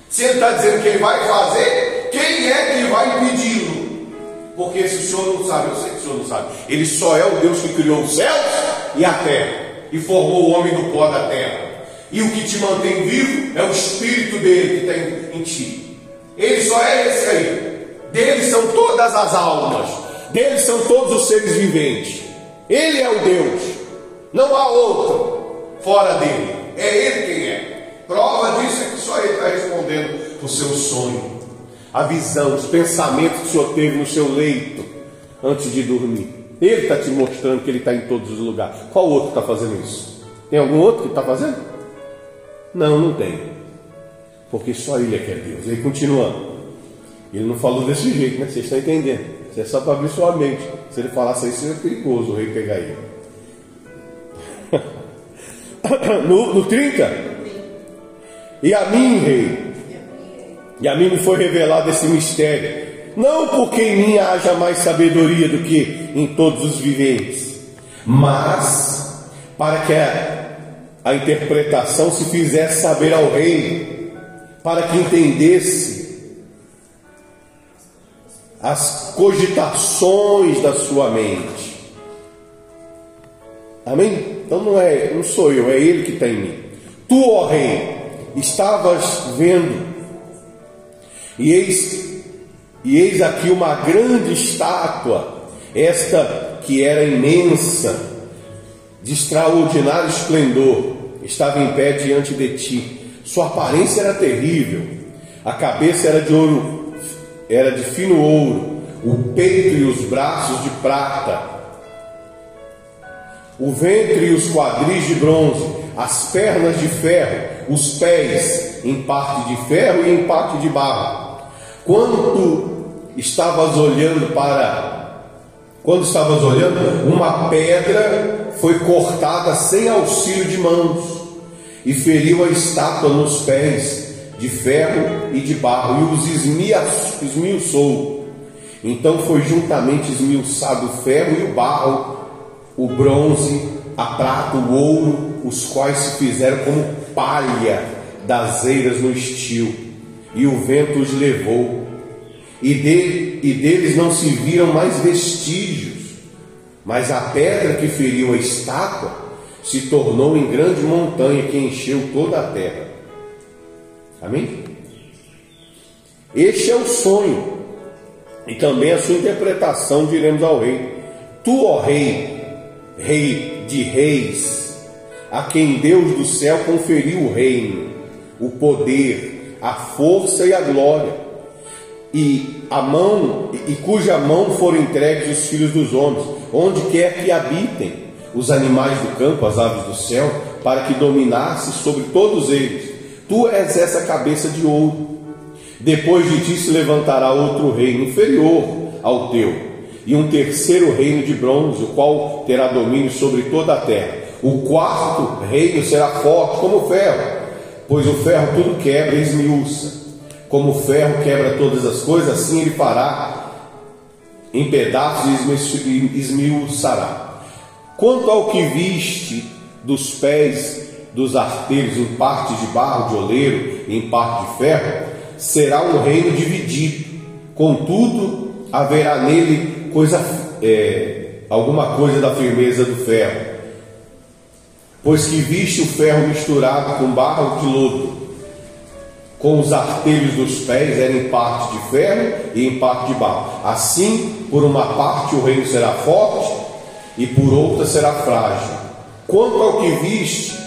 Se ele está dizendo que ele vai fazer, quem é que vai impedi-lo? Porque se o senhor não sabe, eu sei que o senhor não sabe, ele só é o Deus que criou os céus e a terra e formou o homem do pó da terra. E o que te mantém vivo é o espírito dele que está em ti. Ele só é esse aí. Dele são todas as almas, dele são todos os seres viventes. Ele é o Deus, não há outro fora dele. É ele quem é. Prova disso é que só ele está respondendo o seu sonho, a visão, os pensamentos que o Senhor teve no seu leito antes de dormir. Ele está te mostrando que ele está em todos os lugares. Qual outro está fazendo isso? Tem algum outro que está fazendo? Não, não tem. Porque só ele é que é Deus. Aí continuando. Ele não falou desse jeito, né? Vocês estão entendendo? Isso é só para abrir sua mente. Se ele falasse isso, seria perigoso o rei pegar ele. no, no 30. E a mim, rei, e a mim me foi revelado esse mistério. Não porque em mim haja mais sabedoria do que em todos os viventes, mas para que a, a interpretação se fizesse saber ao rei, para que entendesse as cogitações da sua mente. Amém? Então não é, não sou eu, é ele que está em mim. Tu, ó rei, estavas vendo, e eis, e eis aqui uma grande estátua, esta que era imensa, de extraordinário esplendor, estava em pé diante de ti. Sua aparência era terrível, a cabeça era de ouro era de fino ouro, o peito e os braços de prata, o ventre e os quadris de bronze, as pernas de ferro, os pés em parte de ferro e em parte de barro. Quando tu estavas olhando para quando estavas olhando, uma pedra foi cortada sem auxílio de mãos e feriu a estátua nos pés de ferro e de barro, e os esmiuçou. Então foi juntamente esmiuçado o ferro e o barro, o bronze, a prata, o ouro, os quais se fizeram como palha das eiras no estio, e o vento os levou, e, de, e deles não se viram mais vestígios, mas a pedra que feriu a estátua se tornou em grande montanha que encheu toda a terra. Amém? Este é o sonho e também a sua interpretação, diremos ao rei: Tu, ó rei, rei de reis, a quem Deus do céu conferiu o reino, o poder, a força e a glória, e a mão e cuja mão foram entregues os filhos dos homens, onde quer que habitem os animais do campo, as aves do céu, para que dominasse sobre todos eles Tu és essa cabeça de ouro. Depois de ti se levantará outro reino inferior ao teu, e um terceiro reino de bronze, o qual terá domínio sobre toda a terra. O quarto reino será forte como o ferro, pois o ferro tudo quebra e esmiuça. Como o ferro quebra todas as coisas, assim ele fará em pedaços e esmiuçará. Quanto ao que viste dos pés dos arteiros em parte de barro de oleiro e em parte de ferro, será um reino dividido. Contudo, haverá nele coisa é, alguma coisa da firmeza do ferro. Pois que viste o ferro misturado com barro de lodo, com os artelhos dos pés era em parte de ferro e em parte de barro. Assim, por uma parte o reino será forte e por outra será frágil. Quanto ao que viste,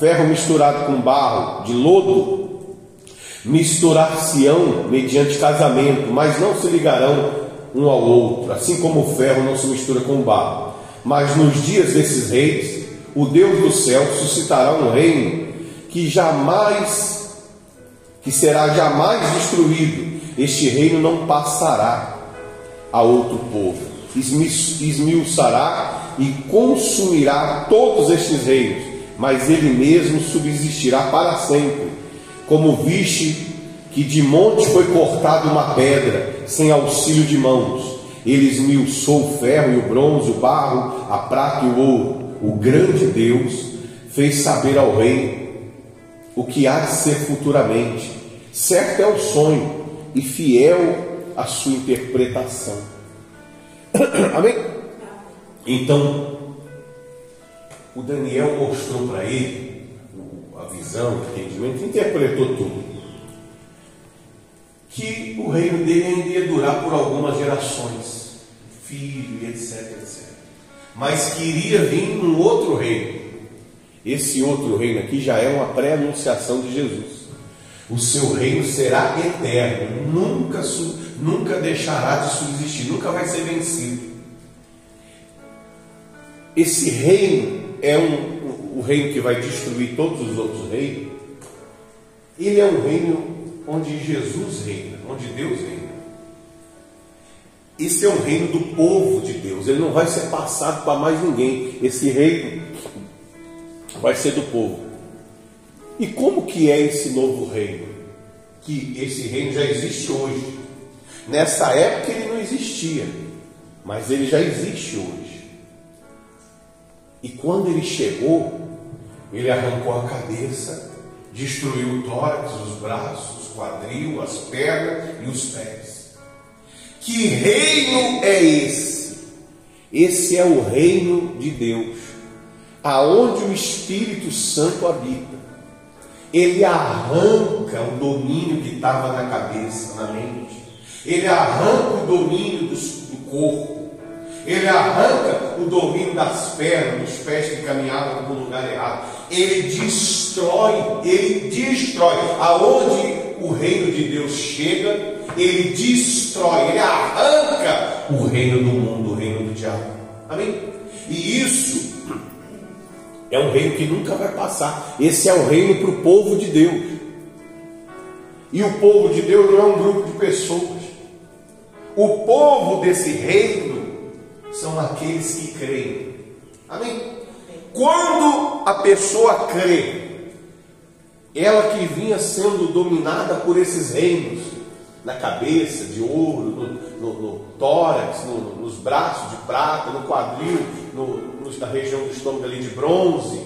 ferro misturado com barro de lodo, misturar-se-ão mediante casamento, mas não se ligarão um ao outro, assim como o ferro não se mistura com o barro. Mas nos dias desses reis, o Deus do céu suscitará um reino que jamais que será jamais destruído. Este reino não passará a outro povo. Esmiuçará e consumirá todos estes reinos, mas ele mesmo subsistirá para sempre. Como viste que de monte foi cortada uma pedra, sem auxílio de mãos. Ele esmiuçou o ferro e o bronze, o barro, a prata e o ouro. O grande Deus fez saber ao rei o que há de ser futuramente. Certo é o sonho e fiel a sua interpretação. Amém? Então, o Daniel mostrou para ele a visão, o entendimento, interpretou tudo. Que o reino dele ainda ia durar por algumas gerações, filho, etc, etc. Mas que iria vir um outro reino. Esse outro reino aqui já é uma pré-anunciação de Jesus. O seu reino será eterno, nunca, nunca deixará de subsistir, nunca vai ser vencido. Esse reino é um, o reino que vai destruir todos os outros reinos. Ele é um reino onde Jesus reina, onde Deus reina. Esse é um reino do povo de Deus, ele não vai ser passado para mais ninguém. Esse reino vai ser do povo. E como que é esse novo reino? Que esse reino já existe hoje. Nessa época ele não existia, mas ele já existe hoje. E quando ele chegou, ele arrancou a cabeça, destruiu o tórax, os braços, os quadril, as pernas e os pés. Que reino é esse? Esse é o reino de Deus aonde o Espírito Santo habita, ele arranca o domínio que estava na cabeça, na mente, ele arranca o domínio do, do corpo, ele arranca o domínio das pernas, dos pés que caminhavam para o lugar errado, ele destrói, ele destrói, aonde o reino de Deus chega, ele destrói, ele arranca o reino do mundo, o reino do diabo. Amém? E isso é um reino que nunca vai passar. Esse é o reino para o povo de Deus. E o povo de Deus não é um grupo de pessoas. O povo desse reino são aqueles que creem. Amém? Quando a pessoa crê, ela que vinha sendo dominada por esses reinos, na cabeça de ouro, no, no, no tórax, no, nos braços de prata, no quadril, na região do estômago ali de bronze,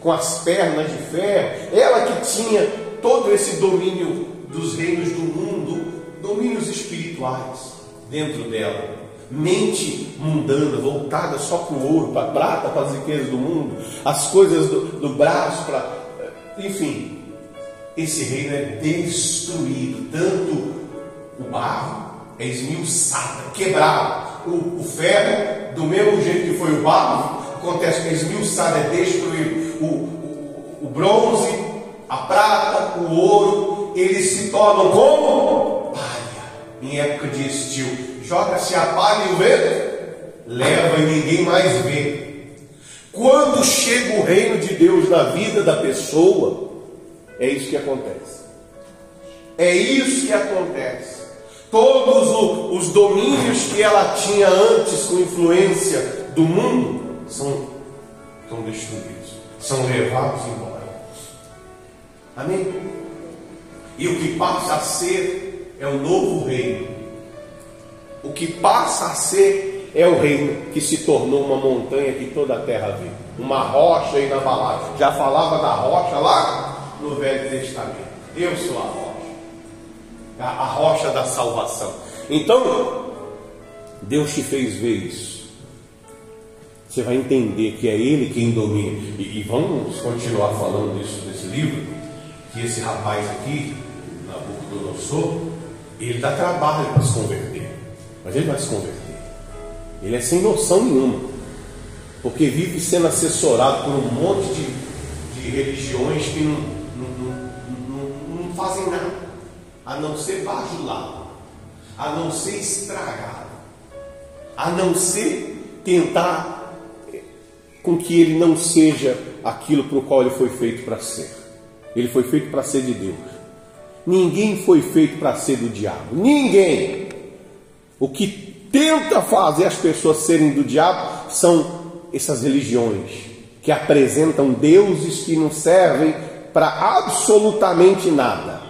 com as pernas de ferro, ela que tinha todo esse domínio dos reinos do mundo, domínios espirituais dentro dela, mente mundana, voltada só para o ouro, para a prata, para as riquezas do mundo, as coisas do, do braço, para. Enfim, esse reino é destruído, tanto o barro é esmiuçado, quebrado, o, o ferro, do mesmo jeito que foi o barro, acontece que é esmiuçado, é destruído. O, o, o bronze, a prata, o ouro, eles se tornam como? Palha, em época de estio. Joga-se a palha e o vento leva e ninguém mais vê. Quando chega o reino de Deus na vida da pessoa, é isso que acontece. É isso que acontece. Todos os domínios que ela tinha antes com influência do mundo são, são destruídos, são levados embora. Amém? E o que passa a ser é o novo reino. O que passa a ser é o reino que se tornou uma montanha que toda a terra vê, uma rocha inabalável. Já falava da rocha lá no Velho Testamento. Eu sou a rocha, a rocha da salvação. Então, Deus te fez ver isso. você vai entender que é Ele quem domina. E, e vamos continuar falando disso desse livro, que esse rapaz aqui, Nabucodonosor, ele dá trabalho para se converter, mas ele vai se converter. Ele é sem noção nenhuma, porque vive sendo assessorado por um monte de, de religiões que não, não, não, não fazem nada, a não ser bajulado, a não ser estragado, a não ser tentar com que ele não seja aquilo para o qual ele foi feito para ser. Ele foi feito para ser de Deus. Ninguém foi feito para ser do diabo. Ninguém. O que tenta fazer as pessoas serem do diabo são essas religiões que apresentam deuses que não servem para absolutamente nada.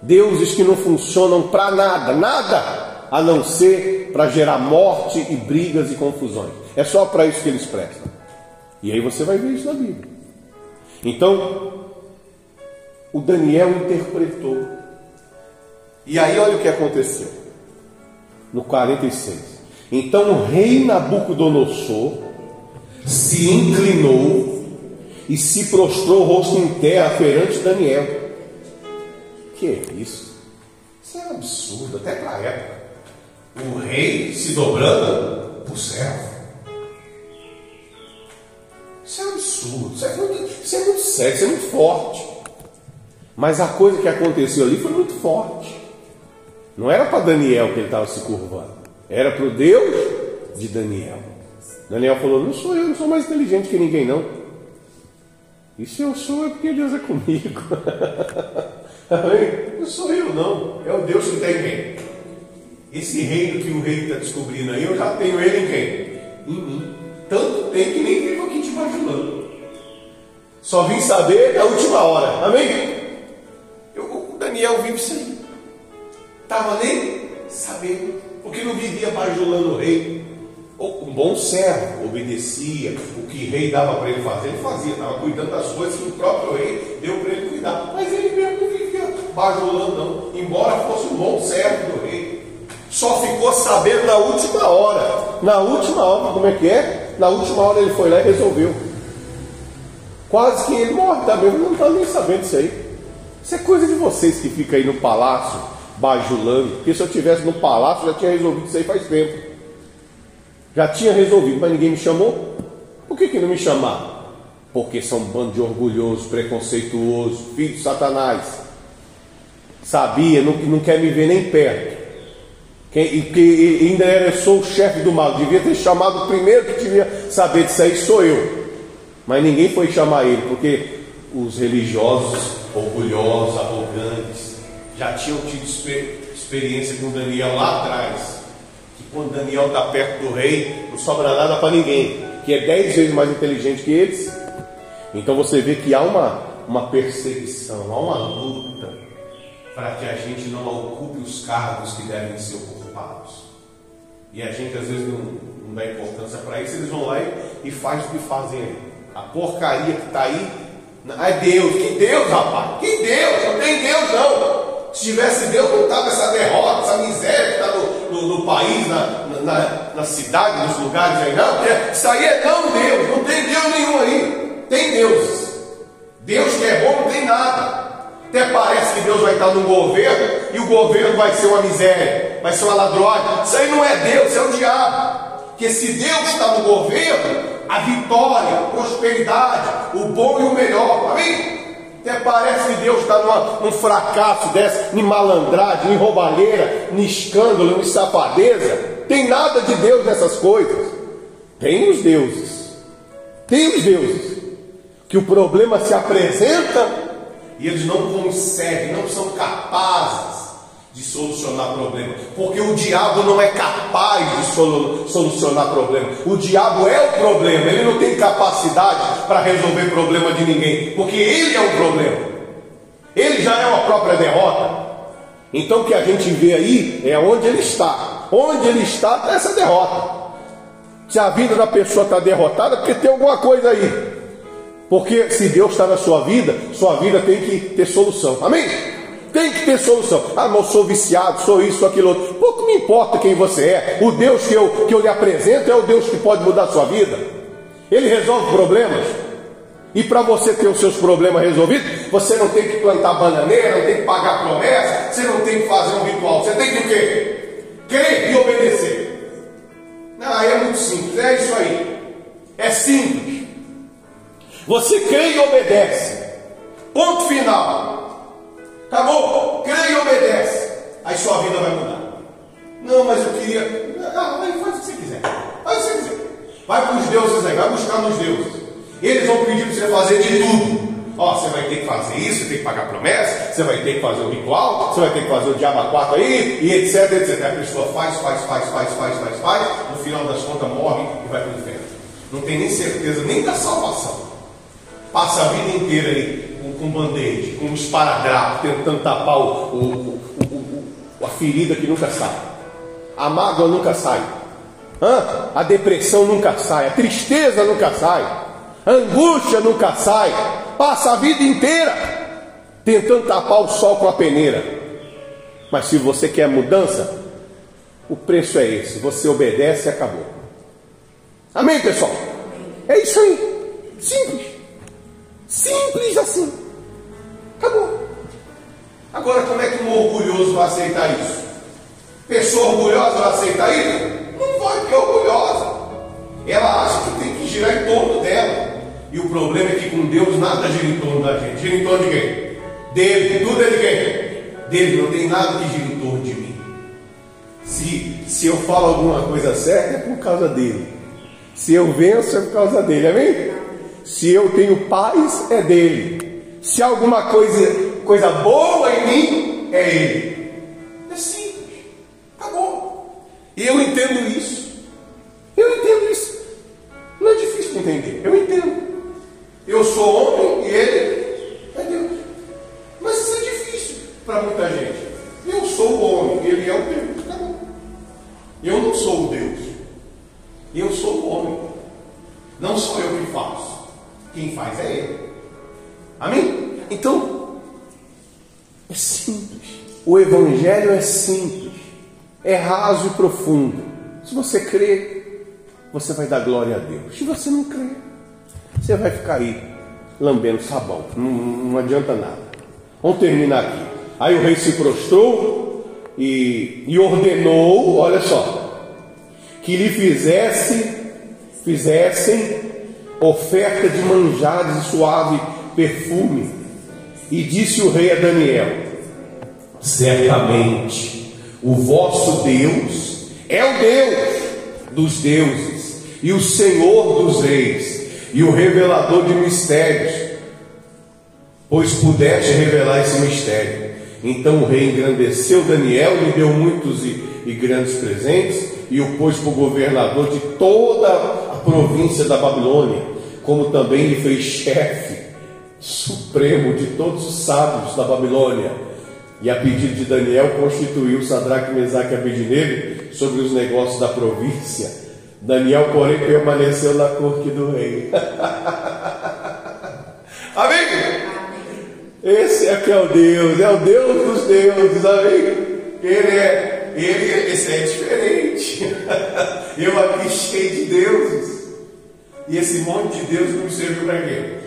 Deuses que não funcionam para nada, nada, a não ser para gerar morte e brigas e confusões. É só para isso que eles prestam. E aí você vai ver isso na Bíblia. Então, o Daniel interpretou. E aí olha o que aconteceu. No 46. Então o rei Nabucodonosor se inclinou e se prostrou o rosto em terra perante Daniel. Que é isso? Isso é absurdo, até para a época. O rei se dobrando para o servo. Isso é absurdo, isso é muito, isso é muito sério, isso é muito forte. Mas a coisa que aconteceu ali foi muito forte. Não era para Daniel que ele estava se curvando, era para o Deus de Daniel. Daniel falou: Não sou eu, não sou mais inteligente que ninguém, não. E se eu sou, é porque Deus é comigo. não sou eu, não. É o Deus que tem quem? Esse reino que o rei está descobrindo aí, eu já tenho ele em quem? Em mim. Tanto tem que nem vivo aqui te bajulando. Só vim saber na última hora. Amém? Daniel vive sem. Estava nem sabendo, porque não vivia bajulando o rei. Um bom servo obedecia o que o rei dava para ele fazer, ele fazia, estava cuidando das coisas que o próprio rei deu para ele cuidar. Mas ele mesmo não vivia bajulando, não, embora fosse um bom servo do rei. Só ficou sabendo na última hora. Na última hora, como é que é? Na última hora ele foi lá e resolveu. Quase que ele morre também, não está nem sabendo disso aí. Isso é coisa de vocês que ficam aí no palácio bajulando. Porque se eu estivesse no palácio, já tinha resolvido isso aí faz tempo. Já tinha resolvido, mas ninguém me chamou. Por que, que não me chamar? Porque são um bando de orgulhoso, preconceituoso, filho de Satanás. Sabia, não, não quer me ver nem perto. Quem, que ainda era, sou o chefe do mal. Devia ter chamado o primeiro que devia saber disso aí, sou eu. Mas ninguém foi chamar ele, porque os religiosos orgulhosos, arrogantes, já tinham tido experiência com Daniel lá atrás. Que quando Daniel está perto do rei, não sobra nada para ninguém, que é dez vezes mais inteligente que eles. Então você vê que há uma, uma perseguição, há uma luta para que a gente não ocupe os cargos que devem ser ocupados. E a gente às vezes não, não dá importância para isso, eles vão lá e, e faz o que fazem. A porcaria que está aí é Deus. Que Deus, rapaz? Que Deus? Não tem Deus, não. Se tivesse Deus, não estava essa derrota, essa miséria que está no, no, no, país, na, na, na, cidade, nos lugares aí, não. Porque isso aí é não Deus. Não tem Deus nenhum aí. Tem Deus. Deus que é bom, não tem nada. Até parece que Deus vai estar no governo e o governo vai ser uma miséria, vai ser uma ladrona. Isso aí não é Deus, isso é o diabo. Porque se Deus está no governo, a vitória, a prosperidade, o bom e o melhor. Amém? Até parece que Deus está num fracasso dessa, em malandragem, em roubalheira, em escândalo, em safadeza. Tem nada de Deus nessas coisas. Tem os deuses. Tem os deuses. Que o problema se apresenta e eles não conseguem, não são capazes de solucionar problema, porque o diabo não é capaz de solucionar problema. O diabo é o problema, ele não tem capacidade para resolver problema de ninguém, porque ele é o problema. Ele já é a própria derrota. Então o que a gente vê aí é onde ele está. Onde ele está, está essa derrota. Se a vida da pessoa está derrotada, porque tem alguma coisa aí. Porque se Deus está na sua vida, sua vida tem que ter solução. Amém? Tem que ter solução. Ah, mas eu sou viciado, sou isso, aquilo outro. Pouco me importa quem você é. O Deus que eu, que eu lhe apresento é o Deus que pode mudar a sua vida. Ele resolve problemas. E para você ter os seus problemas resolvidos, você não tem que plantar bananeira, não tem que pagar promessa, você não tem que fazer um ritual. Você tem que o quê? Crer e obedecer. Não, aí é muito simples, é isso aí. É simples. Você crê e obedece. Ponto final. Acabou. Crê e obedece. Aí sua vida vai mudar. Não, mas eu queria. Ah, faz o que você quiser. Faz o que você quiser. Vai para os deuses aí, vai buscar nos deuses. Eles vão pedir para você fazer de tudo. Ó, você vai ter que fazer isso, tem que pagar promessa, você vai ter que fazer o ritual, você vai ter que fazer o diabo 4 aí, e etc, etc. A pessoa faz, faz, faz, faz, faz, faz, faz, no final das contas morre e vai para o inferno. Não tem nem certeza nem da salvação. Passa a vida inteira aí com, band-aid, com um esparadrapo, tentando tapar o, o, o, a ferida que nunca sai. A mágoa nunca sai. Hã? A depressão nunca sai. A tristeza nunca sai. A angústia nunca sai. Passa a vida inteira tentando tapar o sol com a peneira. Mas se você quer mudança, o preço é esse. Você obedece e acabou. Amém, pessoal? É isso aí. Simples. Simples assim. Acabou. Agora, como é que um orgulhoso vai aceitar isso? Pessoa orgulhosa vai aceitar isso? Não vai, porque é orgulhosa. Ela acha que tem que girar em torno dela. E o problema é que com Deus nada gira em torno da gente. Gira em torno de quem? Dele. Tudo é de quem? Dele. Não tem nada que gira em torno de mim. Se, se eu falo alguma coisa certa, é por causa dele. Se eu venço, é por causa dele. Amém? Se eu tenho paz, é dele. Se alguma coisa, coisa boa em mim, é ele. É simples. Acabou. E eu entendo isso. Você crê, você vai dar glória a Deus. Se você não crê, você vai ficar aí lambendo sabão. Não, não adianta nada. Vamos terminar aqui. Aí o rei se prostrou e, e ordenou, olha só, que lhe fizesse, fizessem oferta de manjares e suave perfume. E disse o rei a Daniel: Certamente o vosso Deus é o Deus dos deuses e o Senhor dos reis e o revelador de mistérios, pois pudeste revelar esse mistério. Então o rei engrandeceu Daniel, lhe deu muitos e, e grandes presentes e o pôs por governador de toda a província da Babilônia, como também lhe fez chefe supremo de todos os sábios da Babilônia. E a pedido de Daniel constituiu Sadraque, Mesaque e Abednego sobre os negócios da província. Daniel, porém, permaneceu na corte do rei. amém? Esse é que é o Deus, é o Deus dos deuses, amém? Ele é, ele, esse é diferente. Eu aqui cheio de deuses. E esse monte de Deus não me serviu para quê?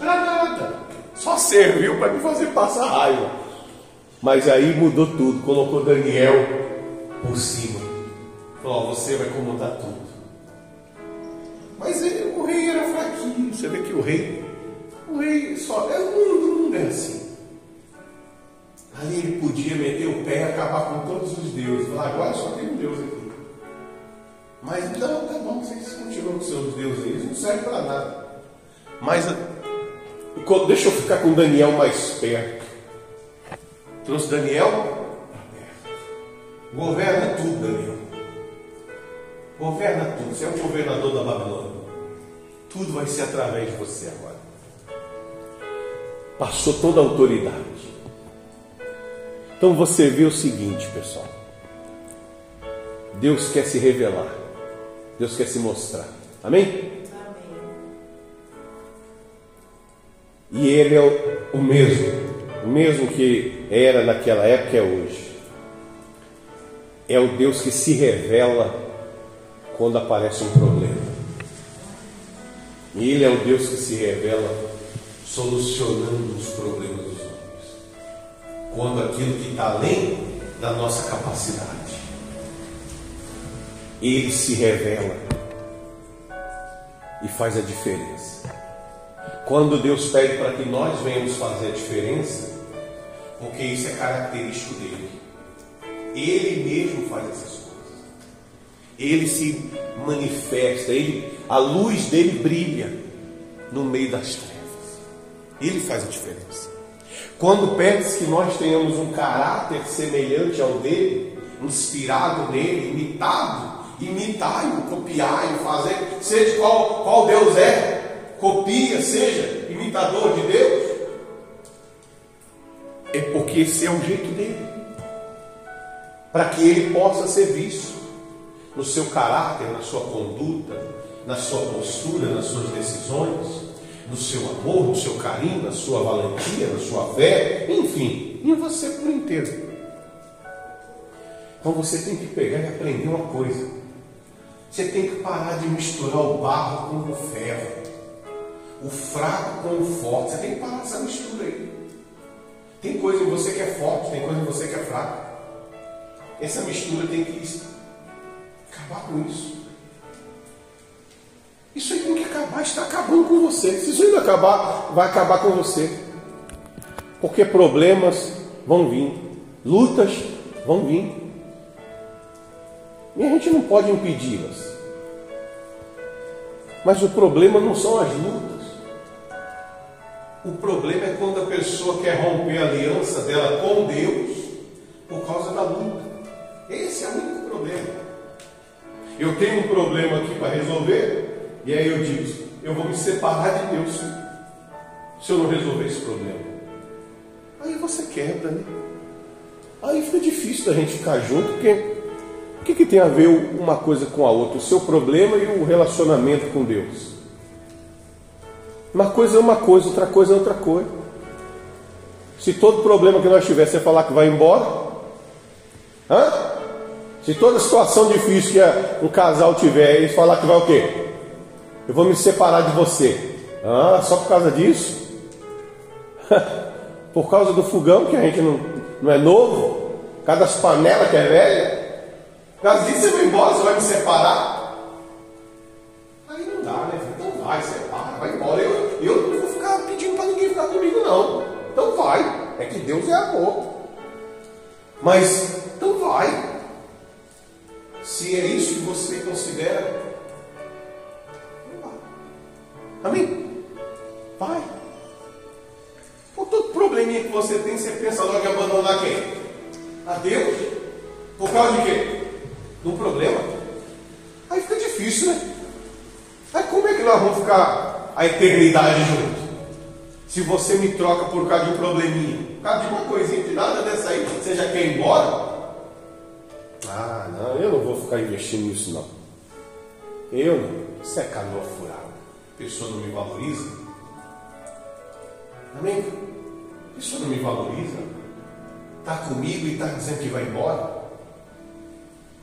Para nada. Só serviu para me fazer passar raiva. Mas aí mudou tudo, colocou Daniel por cima. Falou: você vai comandar tudo. Mas ele, o rei era fraquinho. Você vê que o rei, o rei só. É, o mundo, o mundo é assim. Ali ele podia meter o pé e acabar com todos os deuses. Falar, agora só tem um Deus aqui. Mas não, tá bom, vocês continuam com seus deuses isso não serve para nada. Mas deixa eu ficar com Daniel mais perto. Trouxe Daniel para perto. Governa tudo, Daniel. Governa tudo. Você é o governador da Babilônia. Tudo vai ser através de você agora. Passou toda a autoridade. Então você vê o seguinte, pessoal. Deus quer se revelar. Deus quer se mostrar. Amém. E Ele é o, mesmo, o mesmo que era naquela época é hoje. É o Deus que se revela quando aparece um problema. E Ele é o Deus que se revela solucionando os problemas dos homens. Quando aquilo que está além da nossa capacidade. Ele se revela e faz a diferença. Quando Deus pede para que nós venhamos fazer a diferença, porque isso é característico dele. Ele mesmo faz essas coisas. Ele se manifesta, ele, a luz dele brilha no meio das trevas. Ele faz a diferença. Quando pede que nós tenhamos um caráter semelhante ao dele, inspirado nele, imitado, imitai-o, copiai-o, fazer, seja qual, qual Deus é, copia, seja imitador de Deus, é porque esse é o jeito dele, para que ele possa ser visto no seu caráter, na sua conduta, na sua postura, nas suas decisões, no seu amor, no seu carinho, na sua valentia, na sua fé, enfim, em você por inteiro. Então você tem que pegar e aprender uma coisa. Você tem que parar de misturar o barro com o ferro, o fraco com o forte. Você tem que parar essa mistura aí. Tem coisa em você que é forte, tem coisa em você que é fraco. Essa mistura tem que acabar com isso. Isso aí tem que acabar, está acabando com você. Se isso não acabar, vai acabar com você. Porque problemas vão vir, lutas vão vir. E a gente não pode impedi-las. Mas o problema não são as lutas. O problema é quando a pessoa quer romper a aliança dela com Deus por causa da luta. Esse é o único problema. Eu tenho um problema aqui para resolver, e aí eu digo: eu vou me separar de Deus se eu não resolver esse problema. Aí você quebra, né? Aí fica difícil da gente ficar junto, porque o que, que tem a ver uma coisa com a outra? O seu problema e o relacionamento com Deus. Uma coisa é uma coisa, outra coisa é outra coisa. Se todo problema que nós tiver você falar que vai embora, hã? Se toda situação difícil que um casal tiver e falar que vai o quê? Eu vou me separar de você. Ah, só por causa disso? por causa do fogão que a gente não, não é novo? Por causa das panelas que é velha? Mas disso você vai embora, você vai me separar? Aí não dá, né? Então vai, separa, Então vai. É que Deus é amor. Mas, então vai. Se é isso que você considera, Amém? Vai. Por todo probleminha que você tem, você pensa logo em abandonar quem? A Deus? Por causa de quê? de um problema, aí fica difícil, né? Aí como é que nós vamos ficar a eternidade juntos? Se você me troca por causa de um probleminha, por causa de uma coisinha de nada dessa aí, você já quer ir embora? Ah, não, eu não vou ficar investindo nisso não. Eu não. Isso é canoa furada. A pessoa não me valoriza. Amém? A pessoa não me valoriza. Está comigo e está dizendo que vai embora.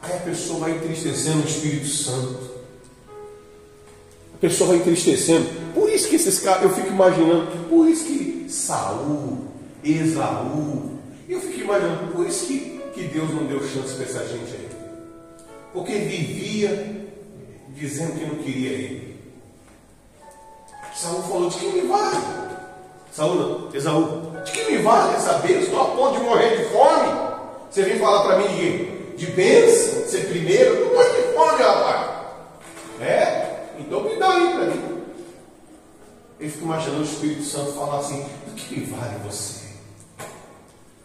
Aí a pessoa vai entristecendo o Espírito Santo. Pessoa vai entristecendo. Por isso que esses caras, eu fico imaginando, por isso que Saul, Esaú, eu fico imaginando, por isso que, que Deus não deu chance para essa gente aí. Porque vivia dizendo que não queria ele. Saul falou, de quem me vale? Saul Esaú, de quem me vale essa bênção? Estou a ponto de morrer de fome. Você vem falar para mim de de bênção, ser primeiro, não pode de fome, rapaz. É? Então me dá aí para mim. Ele fica imaginando o Espírito Santo falar assim: do que vale você?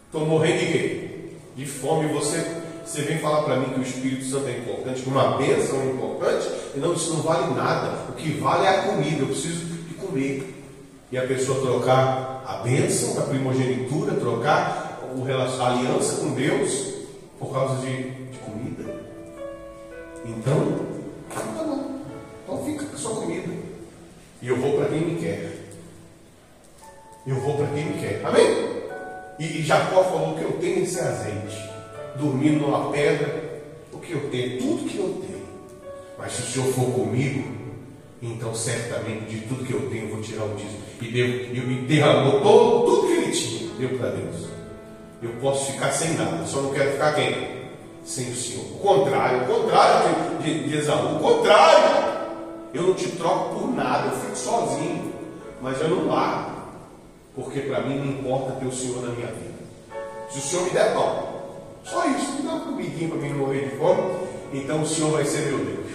Estou morrendo de quê? De fome. Você, você vem falar para mim que o Espírito Santo é importante, que uma bênção é importante? E não, isso não vale nada. O que vale é a comida. Eu preciso de comer. E a pessoa trocar a bênção, a primogenitura, trocar a aliança com Deus por causa de, de comida. Então, E eu vou para quem me quer. Eu vou para quem me quer. Amém? E, e Jacó falou que eu tenho esse azeite. Dormindo numa pedra, o que eu tenho, tudo que eu tenho. Mas se o Senhor for comigo, Então, certamente, de tudo que eu tenho, eu vou tirar o dízimo. E Deus me derramou todo, tudo que ele tinha, deu para Deus. Eu posso ficar sem nada, só não quero ficar quem? Sem o Senhor. O contrário, o contrário de, de, de Esaú. O contrário. Eu não te troco por nada, eu fico sozinho. Mas eu não largo. Porque para mim não importa ter o Senhor na minha vida. Se o Senhor me der pão, só isso, me dá uma comidinha para mim não morrer de fome, então o Senhor vai ser meu Deus.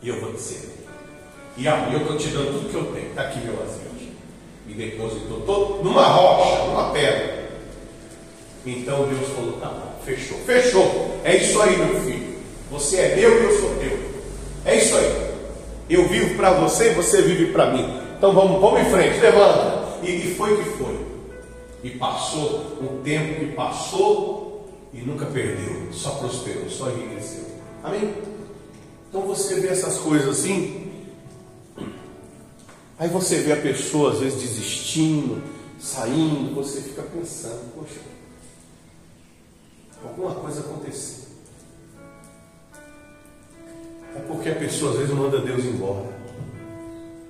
E eu vou dizer. E eu estou te dando tudo que eu tenho. Está aqui meu azeite. Me depositou todo numa rocha, numa pedra. Então Deus falou: tá bom, fechou. Fechou. É isso aí, meu filho. Você é meu e eu sou teu. É isso aí. Eu vivo para você e você vive para mim. Então vamos, vamos em frente, levanta. E, e foi que foi. E passou um tempo que passou e nunca perdeu, só prosperou, só enriqueceu. Amém? Então você vê essas coisas assim. Aí você vê a pessoa às vezes desistindo, saindo, você fica pensando, poxa, alguma coisa aconteceu. É porque a pessoa às vezes manda Deus embora.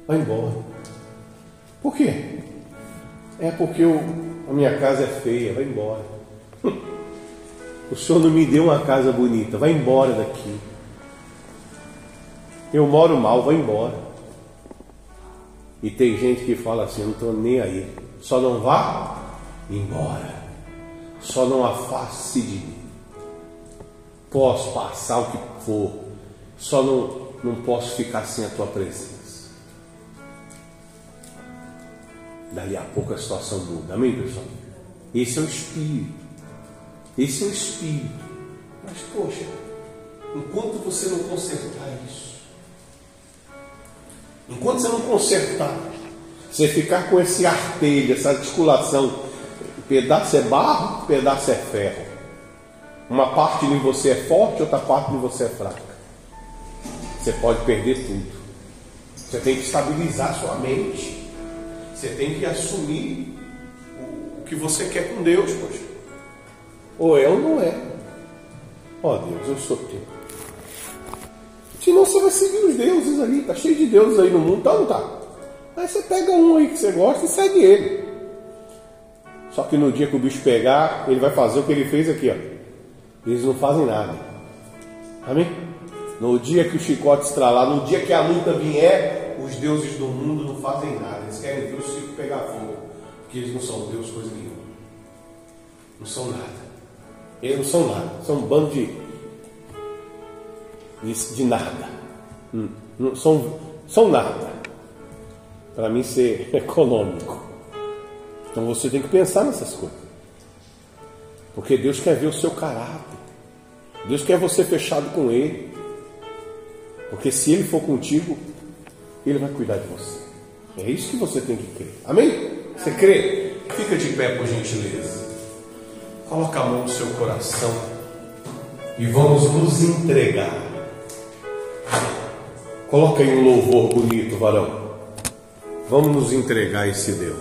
Vai embora. Por quê? É porque eu, a minha casa é feia, vai embora. O senhor não me deu uma casa bonita, vai embora daqui. Eu moro mal, vai embora. E tem gente que fala assim, eu não estou nem aí. Só não vá embora. Só não afaste de mim. Posso passar o que for. Só não, não posso ficar sem a tua presença. Dali a pouco a situação muda. Amém, pessoal? Esse é o Espírito. Esse é o Espírito. Mas, poxa, enquanto você não consertar isso, enquanto você não consertar, você ficar com esse artelho, essa articulação, pedaço é barro, pedaço é ferro. Uma parte de você é forte, outra parte de você é fraca. Você pode perder tudo. Você tem que estabilizar sua mente. Você tem que assumir o, que você quer com Deus, poxa. Ou é ou não é. Ó oh, Deus, eu sou teu. Senão você vai seguir os deuses aí, tá cheio de deuses aí no mundo, tá ou não tá? Aí você pega um aí que você gosta e segue ele. Só que no dia que o bicho pegar, ele vai fazer o que ele fez aqui, ó. Eles não fazem nada. Amém? No dia que o chicote estralar, no dia que a luta vier, os deuses do mundo não fazem nada. Eles querem ver o circo pegar fogo. Porque eles não são Deus coisa nenhuma. Não são nada. Eles não são nada. São um bando de, de, de nada. Hum, não, são, são nada. Para mim ser econômico. Então você tem que pensar nessas coisas. Porque Deus quer ver o seu caráter. Deus quer você fechado com Ele. Porque se Ele for contigo, ele vai cuidar de você. É isso que você tem que crer. Amém? Você crê? Fica de pé, por gentileza. Coloca a mão no seu coração e vamos nos entregar. Coloca aí um louvor bonito, varão. Vamos nos entregar a esse Deus.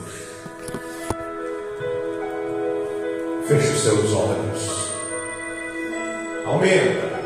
Feche os seus olhos. Aumenta.